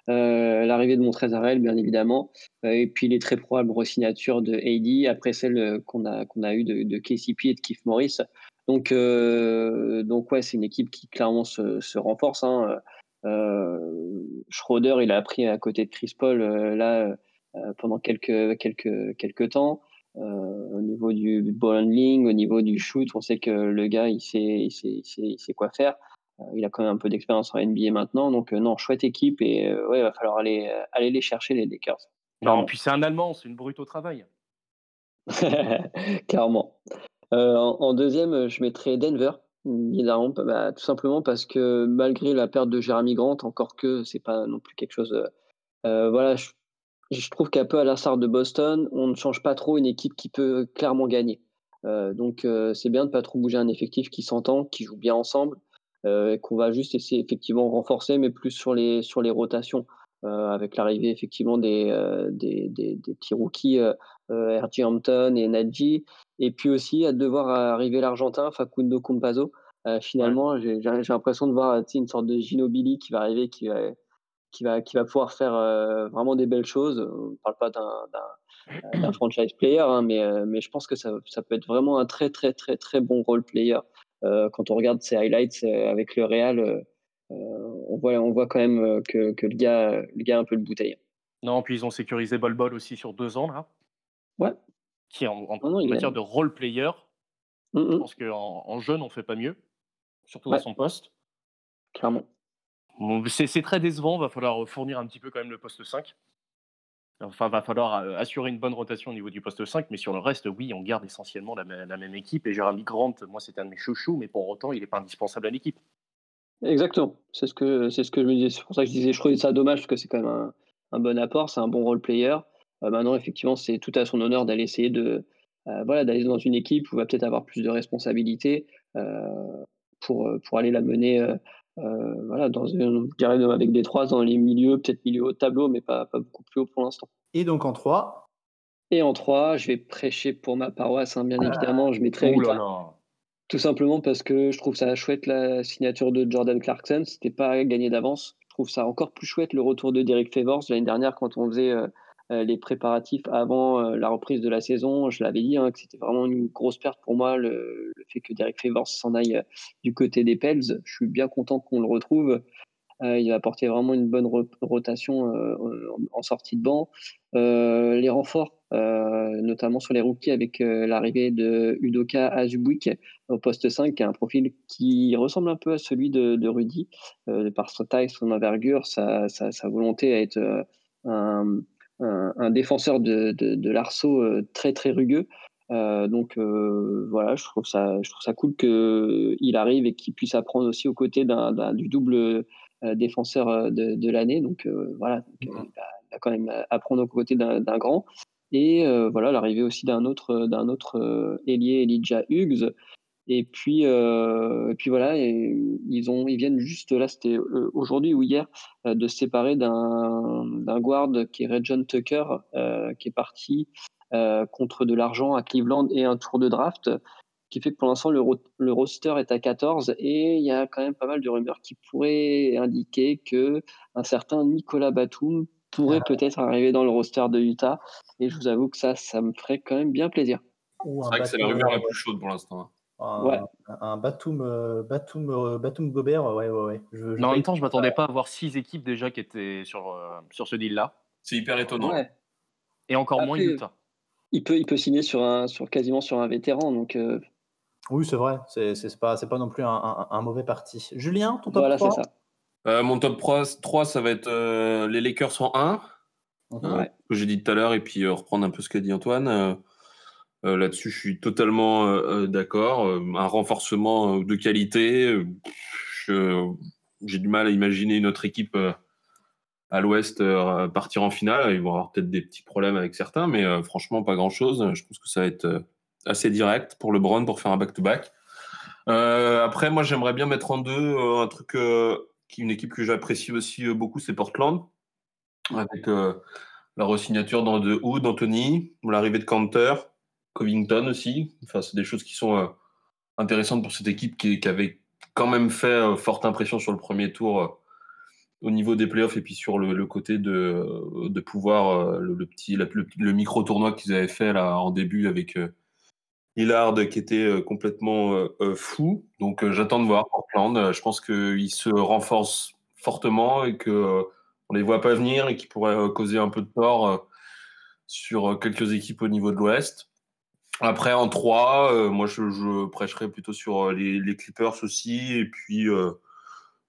F: Euh, l'arrivée de Montrezarel, bien évidemment. Euh, et puis, les très probables re-signatures de AD, après celle euh, qu'on a, qu'on a eue de, de KCP et de Keith Morris. Donc, euh, donc ouais, c'est une équipe qui clairement se, se renforce. Hein. Euh, Schroeder, il a appris à côté de Chris Paul euh, là pendant quelques quelques quelques temps. Euh, au niveau du ball handling, au niveau du shoot, on sait que le gars, il sait, il sait, il sait, il sait quoi faire. Euh, il a quand même un peu d'expérience en NBA maintenant, donc euh, non, chouette équipe et ouais, il va falloir aller aller les chercher les Lakers.
G: Non, puis c'est un Allemand, c'est une brute au travail.
F: Clairement. Euh, en, deuxième, je mettrais Denver. Évidemment, bah, tout simplement parce que malgré la perte de Jeremy Grant, encore que c'est pas non plus quelque chose. euh, euh, voilà, je, trouve qu'un peu à l'instar de Boston, on ne change pas trop une équipe qui peut clairement gagner. Euh, donc euh, c'est bien de pas trop bouger un effectif qui s'entend, qui joue bien ensemble, euh, et qu'on va juste essayer effectivement renforcer, mais plus sur les sur les rotations, euh, avec l'arrivée effectivement des, euh, des, des, des petits rookies euh, euh, R.J. Hampton et Nadji, et puis aussi à devoir arriver l'Argentin Facundo Campazzo. Euh, finalement, j'ai l'impression de voir une sorte de Ginobili qui va arriver, qui va, qui va, qui va pouvoir faire vraiment des belles choses. On ne parle pas d'un franchise player, hein, mais, mais je pense que ça, ça, peut être vraiment un très, très, très, très bon role player. quand on regarde ses highlights avec le Real, on, voit, on voit quand même que, que, le, gars, le gars a un peu de bouteille.
G: Non, puis ils ont sécurisé Bol Bol aussi sur deux ans, là.
F: Ouais.
G: Qui, en, en matière de role player, mmh, je pense qu'en en jeune, on fait pas mieux, surtout
F: ouais.
G: à son poste.
F: Clairement.
G: C'est très décevant, va falloir fournir un petit peu quand même le poste 5. Enfin, va falloir assurer une bonne rotation au niveau du poste 5, mais sur le reste, oui, on garde essentiellement la, la même équipe. Et Jérémy Grant, moi, c'est un de mes chouchous, mais pour autant, il n'est pas indispensable à l'équipe.
F: Exactement, c'est ce, que, ce que je me disais. C'est pour ça que je disais, je trouvais ça dommage, parce que c'est quand même un, un, bon apport, c'est un bon role player. Euh, maintenant, effectivement, c'est tout à son honneur d'aller essayer de. Euh, voilà, d'aller dans une équipe où il va peut-être avoir plus de responsabilités euh, pour, pour aller la mener euh, voilà, dans une, je dirais avec des trois dans les milieux, peut-être milieu haut de tableau, mais pas, pas beaucoup plus haut pour l'instant.
E: Et donc en 3
F: Et en 3, je vais prêcher pour ma paroisse, hein, bien ah. évidemment. Je mettrai
G: oh là.
F: Tout simplement parce que je trouve ça chouette la signature de Jordan Clarkson. C'était pas gagné d'avance. Je trouve ça encore plus chouette le retour de Derek Favors. L'année dernière, quand on faisait euh, les préparatifs avant euh, la reprise de la saison, je l'avais dit hein, que c'était vraiment une grosse perte pour moi le, fait que Derek Favors s'en aille euh, du côté des Pels. Je suis bien content qu'on le retrouve. Euh, il va apporter vraiment une bonne rotation euh, en, sortie de banc. Euh, les renforts, notamment sur les rookies avec l'arrivée de Udoka Azubwik au poste 5, qui a un profil qui ressemble un peu à celui de, Rudy, par sa taille, son envergure, sa, sa volonté à être un, un, un, défenseur de, de, de l'arceau très très rugueux. Euh, donc euh, voilà, je trouve ça, je trouve ça cool qu'il arrive et qu'il puisse apprendre aussi aux côtés d'un, du double euh, défenseur de, de l'année. Donc voilà, donc, il, va, il, va, quand même apprendre aux côtés d'un, grand. Et voilà, l'arrivée aussi d'un autre, d'un autre ailier, Elijah Hughes. Et puis, et puis voilà, et ils, ont, ils viennent juste là, c'était aujourd'hui ou hier, de se séparer d'un, d'un guard qui est Red John Tucker, qui est parti euh, contre de l'argent à Cleveland et un tour de draft, qui fait que pour l'instant le, le, roster est à 14 et il y a quand même pas mal de rumeurs qui pourraient indiquer que un certain Nicolas Batum pourrait ah. peut-être arriver dans le roster de Utah. Et je vous avoue que ça, ça me ferait quand même bien plaisir.
H: C'est vrai que c'est la rumeur la plus chaude pour l'instant.
E: Un, ouais. un Batum, euh, Batum, euh, Batum Gobert, ouais, ouais, ouais.
G: Je, je non, en même temps, je m'attendais pas à voir six équipes déjà qui étaient sur, euh, sur ce deal-là.
H: C'est hyper étonnant.
F: Ouais.
G: Et encore Après, moins Utah
F: il peut, il peut signer sur un, sur quasiment sur un vétéran. Donc, euh...
E: Oui, c'est vrai. C'est, c'est, pas, c'est pas non plus un, un, un, mauvais parti. Julien, ton top
F: voilà,
E: 3
F: c'est ça.
H: Euh, mon top 3, 3, ça va être euh, les Lakers en 1,
F: okay. ouais.
H: que j'ai dit tout à l'heure, et puis reprendre un peu ce qu'a dit Antoine. Là-dessus, je suis totalement d'accord. un renforcement de qualité. J'ai du mal à imaginer une autre équipe à l'Ouest euh, partir en finale. Ils vont avoir peut-être des petits problèmes avec certains, mais euh, franchement, pas grand-chose. Je pense que ça va être euh, assez direct pour LeBron pour faire un back-to-back. après, moi, j'aimerais bien mettre en deux un truc, une équipe que j'apprécie aussi beaucoup, c'est Portland, avec la resignature de Hood, d'Anthony, l'arrivée de Canter, Covington aussi. Enfin, c'est des choses qui sont intéressantes pour cette équipe qui, avait quand même fait forte impression sur le premier tour au niveau des playoffs et puis sur le, côté de, pouvoir euh, le, micro tournoi qu'ils avaient fait là en début avec euh, Hillard qui était euh, complètement euh, fou. Donc euh, j'attends de voir Portland. Je pense qu'ils se renforcent fortement et que on les voit pas venir et qui pourraient causer un peu de tort sur quelques équipes au niveau de l'Ouest. Après en 3, moi je, je, prêcherai plutôt sur les, les, Clippers aussi et puis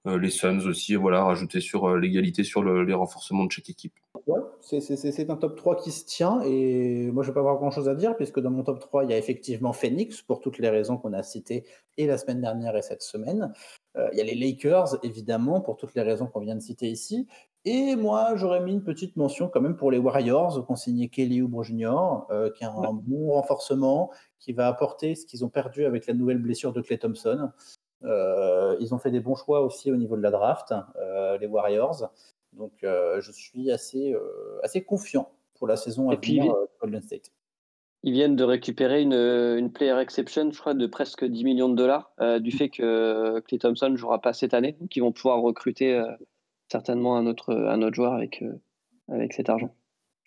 H: euh, les Suns aussi, voilà, rajouter sur euh, l'égalité sur le, les renforcements de chaque équipe.
E: Ouais, c'est un top 3 qui se tient et moi je ne vais pas avoir grand chose à dire puisque dans mon top 3 il y a effectivement Phoenix pour toutes les raisons qu'on a citées et la semaine dernière et cette semaine. Euh, il y a les Lakers évidemment pour toutes les raisons qu'on vient de citer ici. Et moi j'aurais mis une petite mention quand même pour les Warriors qui ont signé Kelly Oubre Jr. Euh, qui a un ouais. bon renforcement qui va apporter ce qu'ils ont perdu avec la nouvelle blessure de Clay Thompson. Euh, ils ont fait des bons choix aussi au niveau de la draft, euh, les Warriors. Donc je suis assez, assez confiant pour la saison à
F: Et
E: venir
F: puis,
E: Golden State.
F: Ils viennent de récupérer une, une, player exception, je crois, de presque 10 millions de dollars du fait que Clay Thompson ne jouera pas cette année. Donc, ils vont pouvoir recruter certainement un autre, un autre joueur avec, euh, avec cet argent.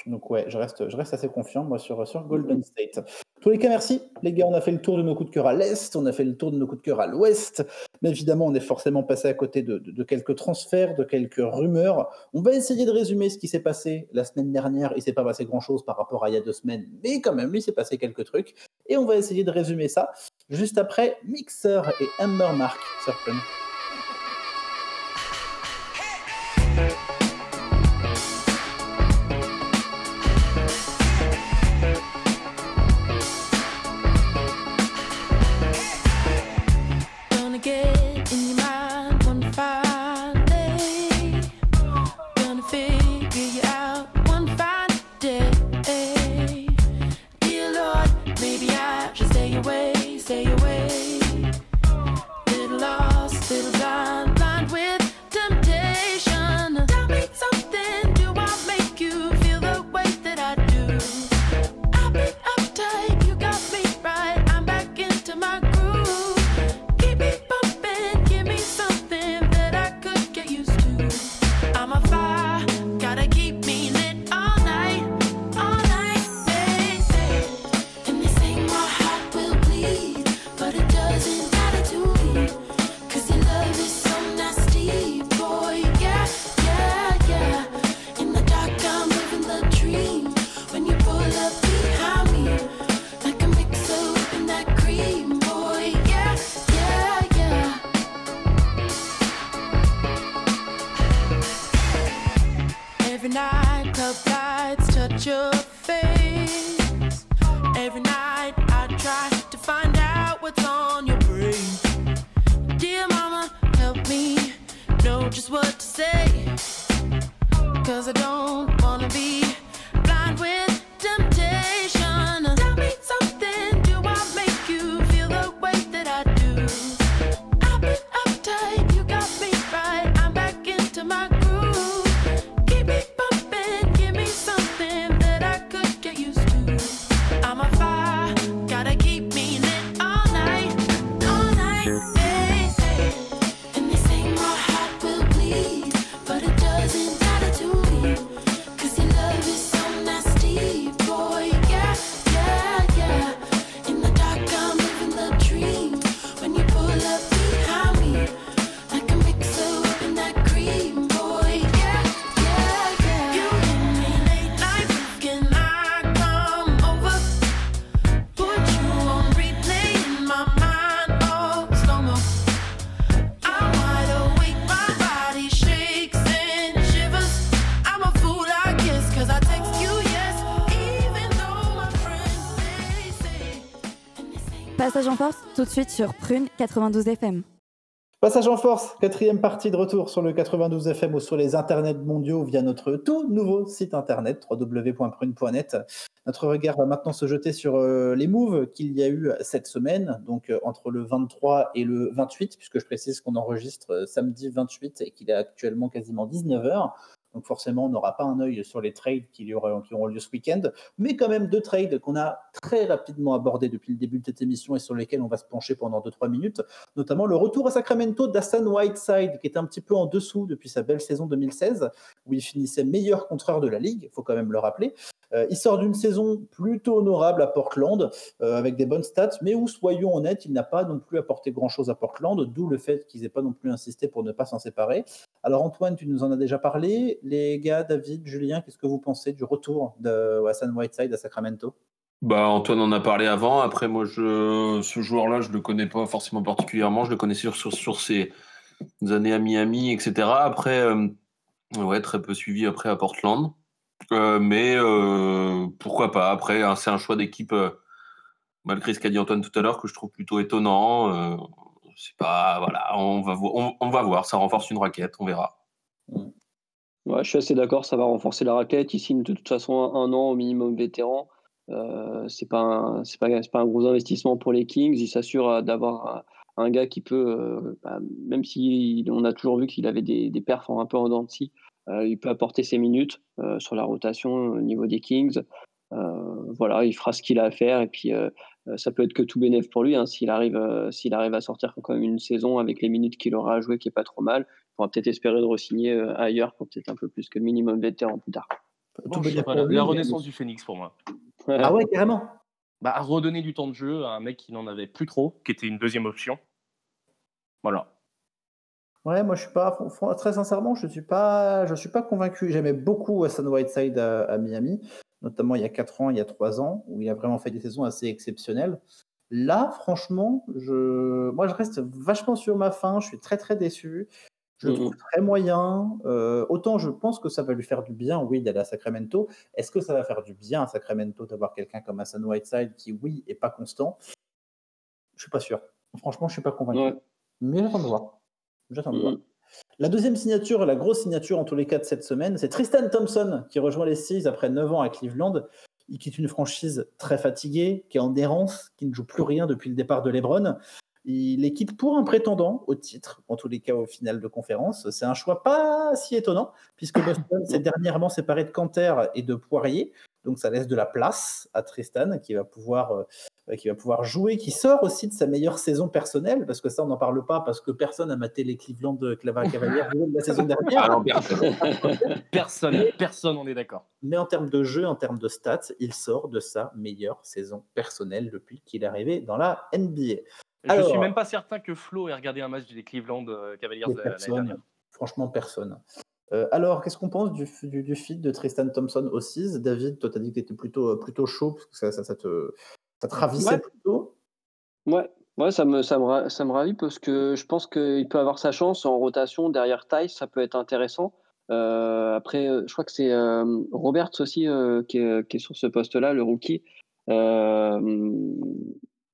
K: Donc ouais, je reste, je reste assez confiant moi sur, sur Golden State. Tous les cas, merci les gars, on a fait le tour de nos coups de cœur à l'Est, on a fait le tour de nos coups de cœur à l'Ouest, mais évidemment on est forcément passé à côté de, de- quelques transferts, de quelques rumeurs. On va essayer de résumer ce qui s'est passé la semaine dernière, il s'est pas passé grand-chose par rapport à il y a deux semaines, mais quand même il s'est passé quelques trucs, et on va essayer de résumer ça juste après Mixer et Amber Mark sur
D: Passage en force, tout de suite sur Prune 92 FM.
K: Passage en force, quatrième partie de retour sur le 92 FM ou sur les internets mondiaux via notre tout nouveau site internet www.prune.net. Notre regard va maintenant se jeter sur euh, les moves qu'il y a eu cette semaine, donc euh, entre le 23 et le 28, puisque je précise qu'on enregistre euh, samedi 28 et qu'il est actuellement quasiment 19h. Donc forcément, on n'aura pas un œil sur les trades qui, auront lieu ce week-end, mais quand même deux trades qu'on a très rapidement abordés depuis le début de cette émission et sur lesquels on va se pencher pendant 2-3 minutes notamment le retour à Sacramento d'Hassan Whiteside, qui était un petit peu en dessous depuis sa belle saison 2016, où il finissait meilleur contreur de la ligue, il faut quand même le rappeler. Euh, il sort d'une saison plutôt honorable à Portland, euh, avec des bonnes stats, mais où, soyons honnêtes, il n'a pas non plus apporté grand-chose à Portland, d'où le fait qu'ils n'aient pas non plus insisté pour ne pas s'en séparer. Alors Antoine, tu nous en as déjà parlé. Les gars, David, Julien, qu'est-ce que vous pensez du retour de Hassan Whiteside à Sacramento?
H: Bah, Antoine en a parlé avant. Après, moi, je, ce joueur-là, je le connais pas forcément particulièrement. Je le connaissais sur, sur, sur ses années à Miami, etc. Après, euh, ouais, très peu suivi après à Portland. Euh, mais euh, pourquoi pas. Après, hein, c'est un choix d'équipe, euh, malgré ce qu'a dit Antoine tout à l'heure, que je trouve plutôt étonnant. C'est pas, voilà, on va, on, on va voir. Ça renforce une raquette, on verra.
F: Je suis assez d'accord, ça va renforcer la raquette. Il signe de toute façon un, an au minimum vétéran. Euh, c'est pas un, gros investissement pour les Kings. Il s'assure euh, d'avoir un, gars qui peut, euh, bah, même si on a toujours vu qu'il avait des, des un peu en dents de scie, euh, il peut apporter ses minutes sur la rotation au niveau des Kings. voilà, il fera ce qu'il a à faire et puis ça peut être que tout bénéf pour lui hein, s'il arrive, arrive à sortir quand même une saison avec les minutes qu'il aura à jouer qui est pas trop mal. Il pourra peut-être espérer de re-signer ailleurs pour peut-être un peu plus que le minimum vétéran plus tard.
G: Bon, pas, la, la renaissance du Phoenix pour moi.
E: Ah ouais, carrément.
G: Bah, à redonner du temps de jeu à un mec qui n'en avait plus trop, qui était une deuxième option. Voilà.
E: Ouais, moi je suis pas, très sincèrement, je suis pas, je suis pas convaincu. J'aimais beaucoup Hassan Whiteside à, à Miami, notamment il y a 4 ans, il y a 3 ans, où il a vraiment fait des saisons assez exceptionnelles. Là, franchement, je, moi je reste vachement sur ma faim. Je suis très très déçu. Je le trouve très moyen. Euh, autant je pense que ça va lui faire du bien, oui, d'aller à Sacramento. Est-ce que ça va faire du bien à Sacramento d'avoir quelqu'un comme Hassan Whiteside qui, oui, est pas constant? Je suis pas sûr. Franchement, je suis pas convaincu.
F: Ouais.
E: Mais j'attends de voir. J'attends de voir. La deuxième signature, la grosse signature en tous les cas de cette semaine, c'est Tristan Thompson qui rejoint les Seas après 9 ans à Cleveland. Il quitte une franchise très fatiguée, qui est en errance, qui ne joue plus rien depuis le départ de LeBron. Il les quitte pour un prétendant au titre, en tous les cas au final de conférence. C'est un choix pas si étonnant, puisque Boston s'est dernièrement séparé de Canter et de Poirier. Donc ça laisse de la place à Tristan qui va pouvoir, euh, qui va pouvoir jouer, qui sort aussi de sa meilleure saison personnelle, parce que ça on n'en parle pas, parce que personne n'a maté les Cleveland de Clava Cavaliers de la saison dernière.
H: Alors, personne.
G: Personne, personne, on est d'accord.
E: Mais en termes de jeu, en termes de stats, il sort de sa meilleure saison personnelle depuis qu'il est arrivé dans la NBA.
G: Je
E: Alors-
G: suis même pas certain que Flo ait regardé un match des Cleveland euh, Cavaliers euh, l'année
E: personne.
G: dernière.
E: Franchement, personne. Euh, alors, qu'est-ce qu'on pense du, du, du feed de Tristan Thompson au 6 David, toi, tu as dit que tu étais plutôt, plutôt chaud, parce que ça, ça, ça te, ça te ravissait
F: Ouais.
E: plutôt?
F: Ouais, ouais ça, me, ça, me, ça me ravit parce que je pense qu'il peut avoir sa chance en rotation derrière Tice, ça peut être intéressant. Euh, après, je crois que c'est euh, Roberts aussi euh, qui, est, qui est sur ce poste-là, le rookie. Euh,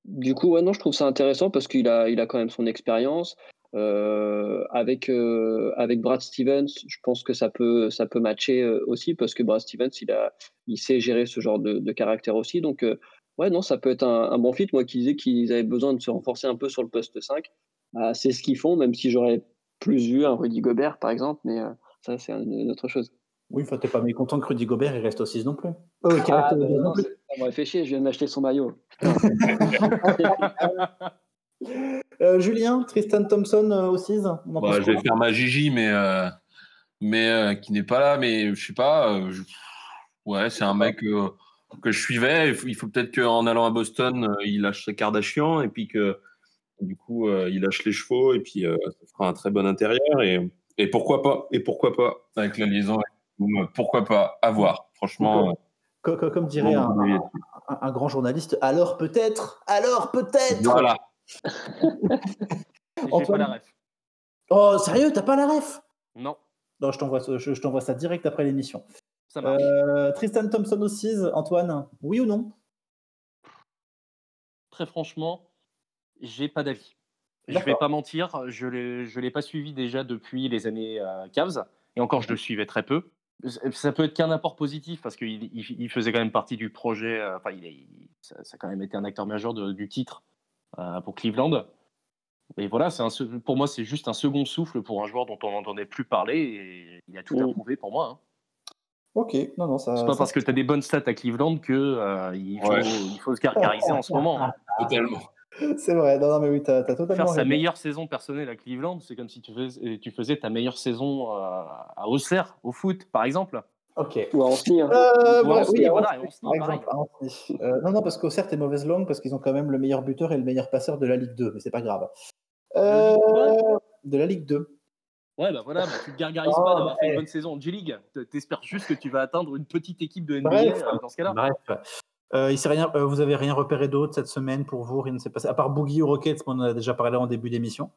F: du coup, ouais, non, je trouve ça intéressant parce qu'il a, il a quand même son expérience. Euh, avec, euh, avec Brad Stevens, je pense que ça peut, ça peut matcher euh, aussi parce que Brad Stevens, il, a, il sait gérer ce genre de, de caractère aussi. Donc, ouais, non, ça peut être un, bon fit. Moi qui disais qu'ils avaient besoin de se renforcer un peu sur le poste 5, bah, c'est ce qu'ils font, même si j'aurais plus vu un Rudy Gobert, par exemple, mais ça, c'est une autre chose.
E: Oui, enfin, t'es pas mécontent que Rudy Gobert il reste au 6 non plus. Oh, qu'il
F: Ah,
E: reste au
F: bah,
E: 6 non
F: non,
E: plus.
F: c'est- ça m'aurait fait chier, je viens de m'acheter son maillot.
E: Euh, Julien, Tristan Thompson euh, au 6 on en
H: Bah, je vais faire ma Gigi, mais, euh, mais euh, qui n'est pas là. Mais je sais pas. euh, je- Ouais, c'est un mec euh, que je suivais. Il faut, peut-être qu'en allant à Boston, euh, il lâche sa Kardashian et puis que du coup, euh, il lâche les chevaux et puis euh, ça fera un très bon intérieur. Et, et pourquoi pas Et pourquoi pas avec la liaison avec Boom, Pourquoi pas À voir. Franchement. euh,
E: Co- co- Comme dirait un, un- un- un grand journaliste, alors peut-être, alors peut-être
H: Voilà.
G: J'ai
E: Antoine
G: pas la ref.
E: Oh, sérieux, t'as pas la ref?
G: Non,
E: Non, je t'envoie ce- je, je t'envoie ça direct après l'émission.
G: ça marche.
E: Euh, Tristan Thompson au 6, Antoine, oui ou non?
G: Très franchement, j'ai pas d'avis. Je vais pas mentir, je l'ai, je l'ai pas suivi déjà depuis les années euh, Cavs, et encore je le suivais très peu. Ça peut être qu'un apport positif parce qu'il il, il faisait quand même partie du projet. euh, Enfin, il, ça, ça a quand même été un acteur majeur de- du titre euh, pour Cleveland. Et voilà, c'est un, pour moi, c'est juste un second souffle pour un joueur dont on n'entendait plus parler et il a tout
F: Mm.
G: approuvé pour moi. hein.
E: Ok, non, non, ça.
G: C'est pas
E: ça-
G: parce que tu as des bonnes stats à Cleveland que euh, il, faut,
H: Ouais.
G: il faut se gargariser en ce moment. hein.
H: Totalement.
E: C'est vrai, non, non, mais oui, t'as as totalement
G: Faire sa
E: raison.
G: meilleure saison personnelle à Cleveland, c'est comme si tu faisais, tu faisais ta meilleure saison euh, à Auxerre, au foot, par exemple.
E: Ok.
F: Ou à Anthony. hein.
E: Euh,
G: Ou à
E: oui,
G: voilà,
E: Anthony, par exemple. Euh, non, non, parce qu'Auxerre est mauvaise langue, parce qu'ils ont quand même le meilleur buteur et le meilleur passeur de la Ligue 2, mais c'est pas grave. Euh, de la Ligue 2.
G: Ouais, bah voilà, bah, tu te gargarises
E: Oh,
G: pas d'avoir fait
E: ouais.
G: une bonne saison en G-League. T'espères juste que tu vas atteindre une petite équipe de NBA
E: Bref.
G: euh, dans ce cas-là.
E: Bref. Euh, il rien, euh, vous avez rien repéré d'autre cette semaine pour vous Rien ne s'est passé À part Boogie ou Rockets, on en a déjà parlé en début d'émission.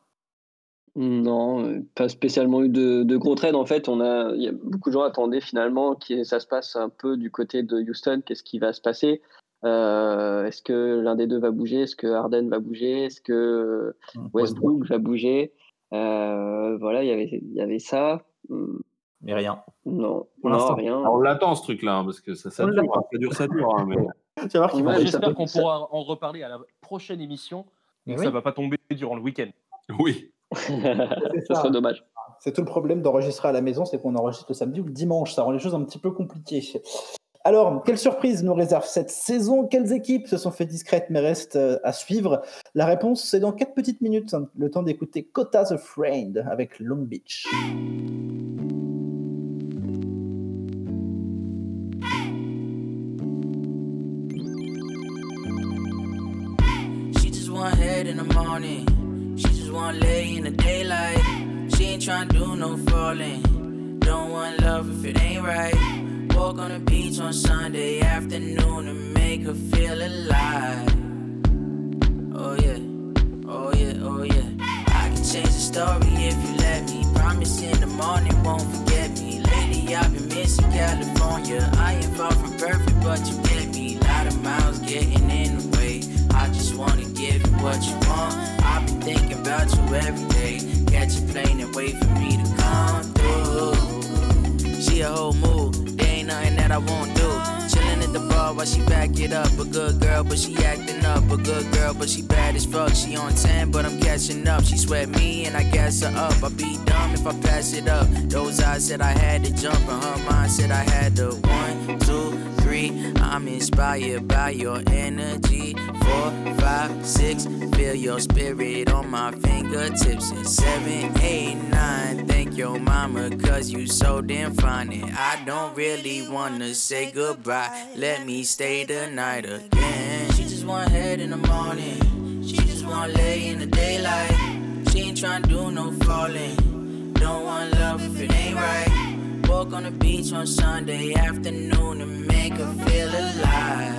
F: Non, pas spécialement eu de, de gros trades. En fait, on a, il y a beaucoup de gens attendaient finalement que ça se passe un peu du côté de Houston. Qu'est-ce qui va se passer? Euh, Est-ce que l'un des deux va bouger? Est-ce que Harden va bouger? Est-ce que Westbrook va bouger? Euh, Voilà, il y avait, il y avait ça.
E: Mais rien.
F: Non,
E: Pour
F: non,
E: l'instant.
F: rien.
H: Alors, on l'attend ce truc-là, hein, parce que ça, ça dure, hein, ça dure, ça dure. hein, mais...
E: Tu vas voir qu'ils vont
F: Ouais,
E: réussir.
G: J'espère qu'on pourra en reparler à la prochaine émission
E: Mais
G: que
E: oui.
G: ça va pas tomber durant le week-end.
H: Oui.
F: ça
E: ça.
F: serait dommage.
E: C'est tout le problème d'enregistrer à la maison, c'est qu'on enregistre le samedi ou le dimanche. Ça rend les choses un petit peu compliquées. Alors, quelle surprise nous réserve cette saison? Quelles équipes se sont fait discrètes mais restent euh, à suivre? La réponse, c'est dans 4 petites minutes. Le temps d'écouter Kota the Friend avec Long Beach.
L: Want lay in the daylight. She ain't tryna do no falling. Don't want love if it ain't right. Walk on the beach on Sunday afternoon and make her feel alive. Oh yeah, oh yeah, oh yeah. I can change the story if you let me. Promise in the morning won't forget me. Lately I've been missing California. I ain't far from perfect, but you get me. Lot of miles getting in wanna give you what you want. I've been thinking about you every day. Catch a plane and wait for me to come through. She a whole move. There ain't nothing that I won't do. Chillin' at the bar while she back it up. A good girl, but she acting up. A good girl, but she bad as fuck. She on 10, but I'm catching up. She sweat me and I gas her up. I'd be dumb if I pass it up. Those eyes said I had to jump, and her mind said I had to. One, two, three. I'm inspired by your energy. Four, five, six. Feel your spirit on my fingertips. And seven, eight, nine. Thank your mama, cause you so damn fine. And I don't really wanna say goodbye. Let me stay the night again. She just want head in the morning. She just want lay in the daylight. She ain't tryna do no falling. Don't want love if it ain't right. Walk on the beach on Sunday afternoon and make her feel alive.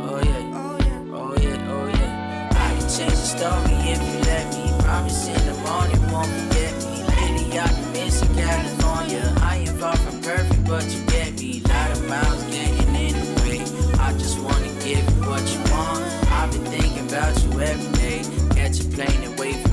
L: Oh yeah, oh yeah, oh yeah. I can change the story if you let me. Promise in the morning won't forget me. Lately I've been missing California. I ain't far from perfect, but you get me. Lot of miles about you every day. Catch a plane and wait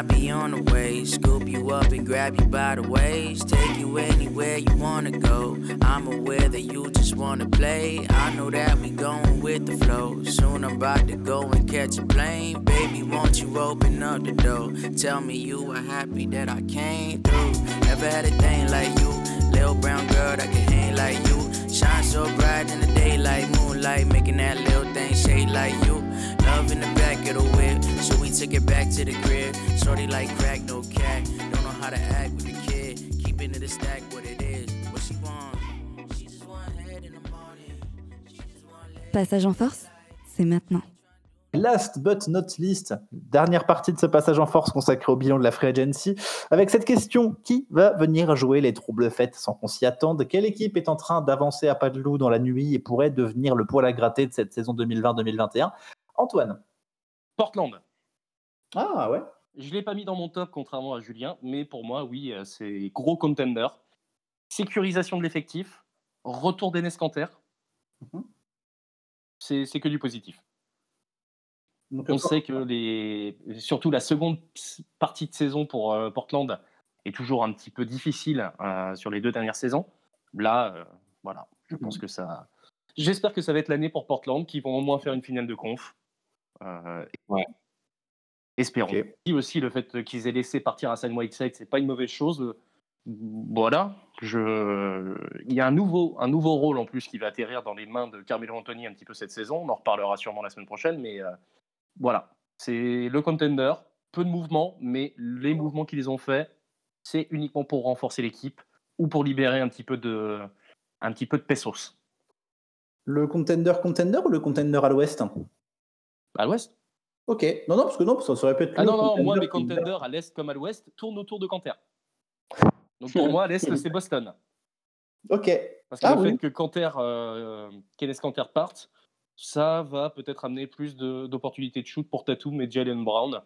L: I'll be on the way. Scoop you up and grab you by the waist. Take you anywhere you wanna go. I'm aware that you just wanna play. I know that we going with the flow. Soon I'm about to go and catch a plane. Baby, won't you open up the door? Tell me you are happy that I came through. Never had a thing like you. Little brown girl that can hang like you. Shine so bright in the daylight, moonlight, making that little thing shake like you. Love in the back of the whip, so we took it back to the crib. Shorty like crack, no cat. Don't know how to act with the kid. Keeping it a stack, what it is, what she want? She just want head in the morning.
D: Passage en force, c'est maintenant.
E: Last but not least, dernière partie de ce passage en force consacré au bilan de la Free Agency, avec cette question qui va venir jouer les troubles faits sans qu'on s'y attende? Quelle équipe est en train d'avancer à pas de loup dans la nuit et pourrait devenir le poil à gratter de cette saison 2020-2021 Antoine
G: Portland.
E: Ah ouais
G: Je ne l'ai pas mis dans mon top, contrairement à Julien, mais pour moi, oui, euh, c'est gros contender. Sécurisation de l'effectif, retour d'Enes Kanter.
E: Mhm.
G: C'est c'est que du positif.
E: Donc,
G: On
E: euh,
G: sait que les, surtout la seconde partie de saison pour euh, Portland est toujours un petit peu difficile euh, sur les deux dernières saisons. Là, euh, voilà, je pense que ça. J'espère que ça va être l'année pour Portland, qui vont au moins faire une finale de conf. Euh,
H: Ouais.
G: Espérons. Et aussi le fait qu'ils aient laissé partir Hassan Whiteside, c'est pas une mauvaise chose. Voilà, je... il y a un nouveau, un nouveau rôle en plus qui va atterrir dans les mains de Carmelo Anthony un petit peu cette saison. On en reparlera sûrement la semaine prochaine, mais euh, voilà, c'est le contender. Peu de mouvements, mais les mouvements qu'ils ont faits, c'est uniquement pour renforcer l'équipe ou pour libérer un petit peu de, un petit peu de pesos.
E: Le contender contender ou le contender à l'ouest?
G: À l'ouest
E: Ok, non, non, parce que non, ça serait peut-être
G: Ah
E: le
G: non, non, moi, mes contenders à l'est comme à l'ouest tournent autour de Canter. Donc pour moi, à l'est, c'est Boston.
E: Ok.
G: Parce que
E: Ah
G: le
E: oui.
G: fait que Canter, euh, Kenneth Canter parte, ça va peut-être amener plus d'opportunités de shoot pour Tatum et Jalen Brown.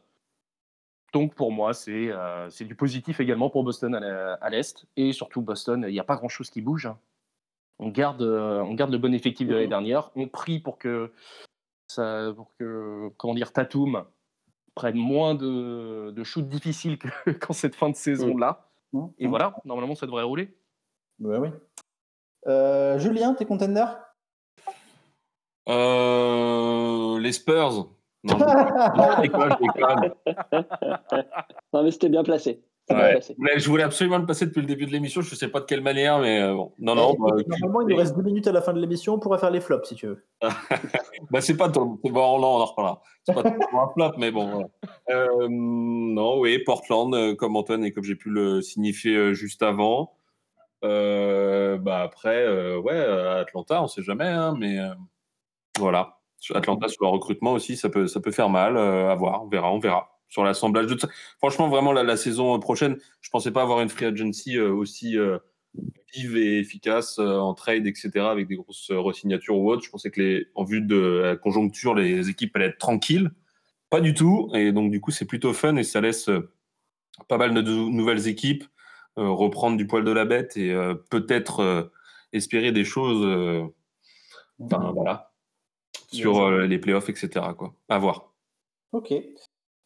G: Donc pour moi, c'est euh, du positif également pour Boston à l'Est. Et surtout, Boston, il n'y a pas grand-chose qui bouge. hein. On garde, euh, on garde le bon effectif de l'année dernière. On prie pour que, ça, pour que comment dire, Tatum prenne moins de, de shoots difficiles que- qu'en cette fin de saison-là.
E: Mmh,
G: Et
E: mmh.
G: voilà, normalement, ça devrait rouler.
E: Ouais, oui. Euh, Julien, tes contenders
H: Euh, les Spurs. Non, je.
F: Non, mais c'était bien placé.
H: Ouais.
F: placé.
H: Mais je voulais absolument le passer depuis le début de l'émission. Je ne sais pas de quelle manière, mais euh, bon. Non, non.
E: Et-
H: bah,
E: normalement, il nous reste deux minutes à la fin de l'émission. On pourra faire les flops si tu veux.
H: Bah, c'est pas ton. c'est Bon, on en reparlera. C'est pas ton un flop, mais bon. voilà. Euh, non, oui, Portland, euh, comme Antoine et comme j'ai pu le signifier juste avant. Euh, bah après, euh, ouais, Atlanta, on sait jamais, hein, mais euh, voilà. Atlanta sur le recrutement aussi, ça peut, ça peut faire mal. euh, à voir, on verra, on verra. Sur l'assemblage de tout ça. Franchement, vraiment, la, la saison prochaine, je pensais pas avoir une free agency euh, aussi euh, vive et efficace euh, en trade, etc., avec des grosses re-signatures ou autres. Je pensais que, les, en vue de la conjoncture, les équipes allaient être tranquilles. Pas du tout. Et donc, du coup, c'est plutôt fun et ça laisse pas mal de nou- nouvelles équipes euh, reprendre du poil de la bête et euh, peut-être euh, espérer des choses. Enfin, voilà. Sur les playoffs, etc. Quoi. À voir.
E: Ok.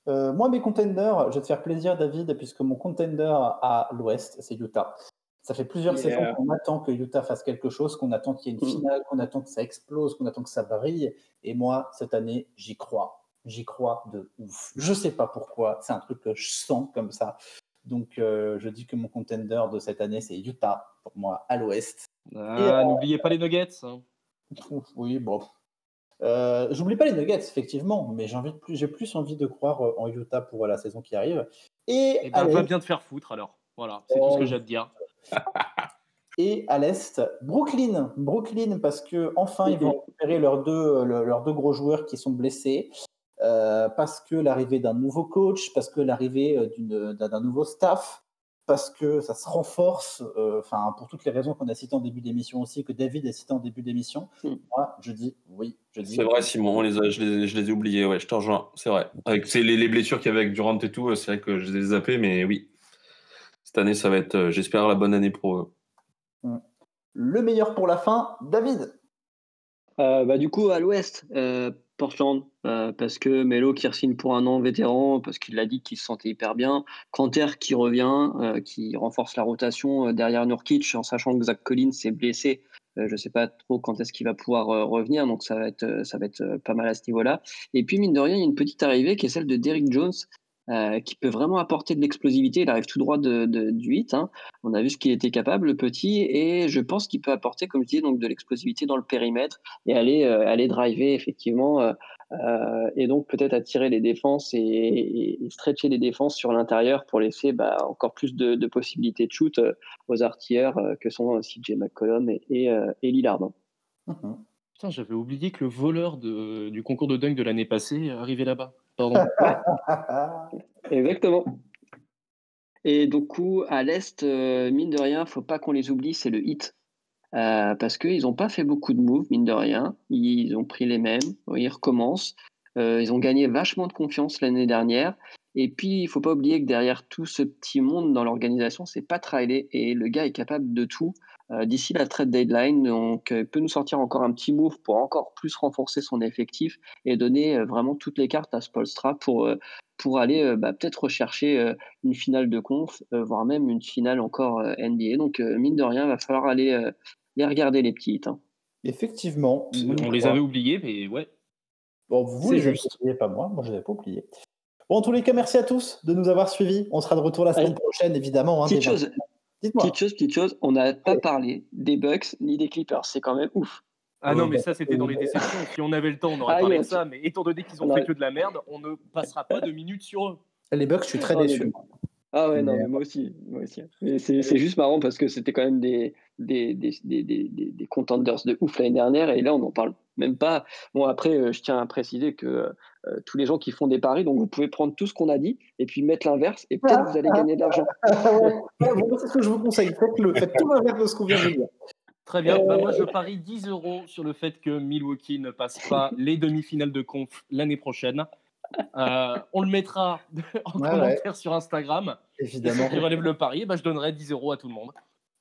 E: Euh, moi, mes contenders, je vais te faire plaisir, David, puisque mon contender à l'ouest, c'est Utah. Ça fait plusieurs
F: Yeah.
E: saisons qu'on attend que Utah fasse quelque chose, qu'on attend qu'il y ait une
F: Mm.
E: finale, qu'on attend que ça explose, qu'on attend que ça brille. Et moi, cette année, j'y crois. J'y crois de ouf. Je sais pas pourquoi. C'est un truc que je sens comme ça. Donc, euh, je dis que mon contender de cette année, c'est Utah, pour moi, à l'ouest.
G: Ah,
E: Et, euh,
G: N'oubliez pas les Nuggets. hein.
E: Oui, bon. Euh, J'oublie pas les Nuggets, effectivement, mais j'ai plus, envie de croire euh, en Utah pour la saison qui arrive. Et,
G: Eh ben, va bien te faire foutre alors. Voilà, c'est tout ce que j'ai à te dire.
E: et à l'est, Brooklyn. Brooklyn, parce que enfin ils vont récupérer leurs deux, le- leurs deux gros joueurs qui sont blessés. euh, parce que l'arrivée d'un nouveau coach, parce que l'arrivée euh, d'un nouveau staff, parce que ça se renforce, euh, enfin pour toutes les raisons qu'on a citées en début d'émission aussi, que David a cité en début d'émission,
F: Mm.
E: moi je dis oui. Je dis
H: C'est vrai, Simon, on les a- je, les, je les ai oubliés. Ouais, je te rejoins. C'est vrai. Avec c'est les, les blessures qu'il y avait avec Durant et tout, euh, c'est vrai que je les ai zappés, mais oui. Cette année, ça va être, euh, j'espère, la bonne année pour eux.
E: Le meilleur pour la fin, David?
F: Euh, bah, du coup, à l'ouest, euh, Portland, euh, parce que Melo qui re-signe pour un an vétéran, parce qu'il a dit qu'il se sentait hyper bien. Canter qui revient, euh, qui renforce la rotation euh, derrière Nurkic, en sachant que Zach Collins s'est blessé. Je ne sais pas trop quand est-ce qu'il va pouvoir revenir, donc ça va être, ça va être pas mal à ce niveau-là. Et puis, mine de rien, il y a une petite arrivée qui est celle de Derrick Jones, euh, qui peut vraiment apporter de l'explosivité. Il arrive tout droit de, de- du 8. hein. On a vu ce qu'il était capable, le petit, et je pense qu'il peut apporter, comme je disais, donc de l'explosivité dans le périmètre et aller, euh, aller driver effectivement euh, et donc peut-être attirer les défenses et, et- et stretcher les défenses sur l'intérieur pour laisser bah, encore plus de, possibilités de shoot aux artilleurs que sont CJ McCollum et, et, et Lillard.
E: Mhm.
G: Putain, j'avais oublié que le voleur de- du concours de dunk de l'année passée arrivait là-bas. Pardon.
F: Exactement. Et du coup, à l'Est, euh, mine de rien, faut pas qu'on les oublie, c'est le hit. Euh, parce qu'ils n'ont pas fait beaucoup de moves, mine de rien. Ils ont pris les mêmes, ils recommencent. Euh, ils ont gagné vachement de confiance l'année dernière. Et puis, il faut pas oublier que derrière tout ce petit monde dans l'organisation, c'est pas Riley. Et le gars est capable de tout euh, d'ici la trade deadline. Donc, euh, il peut nous sortir encore un petit move pour encore plus renforcer son effectif et donner euh, vraiment toutes les cartes à Spolstra pour, euh, pour aller euh, bah, peut-être rechercher euh, une finale de conf, euh, voire même une finale encore euh, NBA. Donc, euh, mine de rien, il va falloir aller euh, les regarder, les petites. hein.
E: Effectivement.
G: On les avait oubliés, mais ouais.
E: Bon, vous
G: C'est
E: les avez
G: juste.
E: oubliés, pas moi. Moi, je les avais pas oubliés. Bon, en tous les cas, merci à tous de nous avoir suivis. On sera de retour la semaine prochaine, évidemment. hein,
F: Petite chose,
E: Dites-moi.
F: petite chose, petite chose, on n'a pas parlé des Bucks ni des Clippers. C'est quand même ouf.
G: Ah non,
E: Euh,
G: mais
E: bah,
G: ça, c'était dans les déceptions. Si on avait le temps, on aurait
F: Ah,
G: parlé
F: oui,
G: de ça. Mais étant donné qu'ils ont
F: on
G: fait que de la merde, on ne passera pas de minutes sur eux.
E: Les Bucks, je suis très
F: Ah,
E: déçu.
F: Ah ouais, non,
E: Mais-
F: moi aussi. Moi aussi. C'est juste marrant parce que c'était quand même des, des, des, des, des, des- des contenders de ouf l'année dernière et là, on n'en parle même pas. Bon, après, euh, je tiens à préciser que euh, tous les gens qui font des paris, donc vous pouvez prendre tout ce qu'on a dit et puis mettre l'inverse et peut-être vous allez gagner de l'argent.
E: Ah bon, c'est ce que je vous conseille. Faites-le. Faites tout l'inverse de ce qu'on vient de dire.
G: Très bien.
E: Euh,
G: Bah, moi, je parie 10 euros sur le fait que Milwaukee ne passe pas les demi-finales de conf l'année prochaine. Euh, on le mettra en
E: Ouais,
G: commentaire sur Instagram.
E: Évidemment.
G: si je relève le pari, bah, je donnerai 10 euros à tout le monde.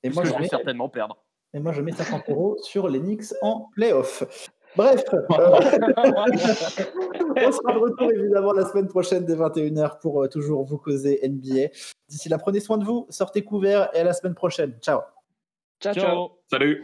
E: Et moi, je
G: je vais
E: mets,
G: certainement perdre.
E: et moi, je mets 50 euros sur les Knicks en playoff. Bref, euh, on sera de retour évidemment la semaine prochaine dès 21h pour euh, toujours vous causer NBA. D'ici là, prenez soin de vous, sortez couverts et à la semaine prochaine. Ciao.
F: Ciao, ciao.
G: Ciao.
H: Salut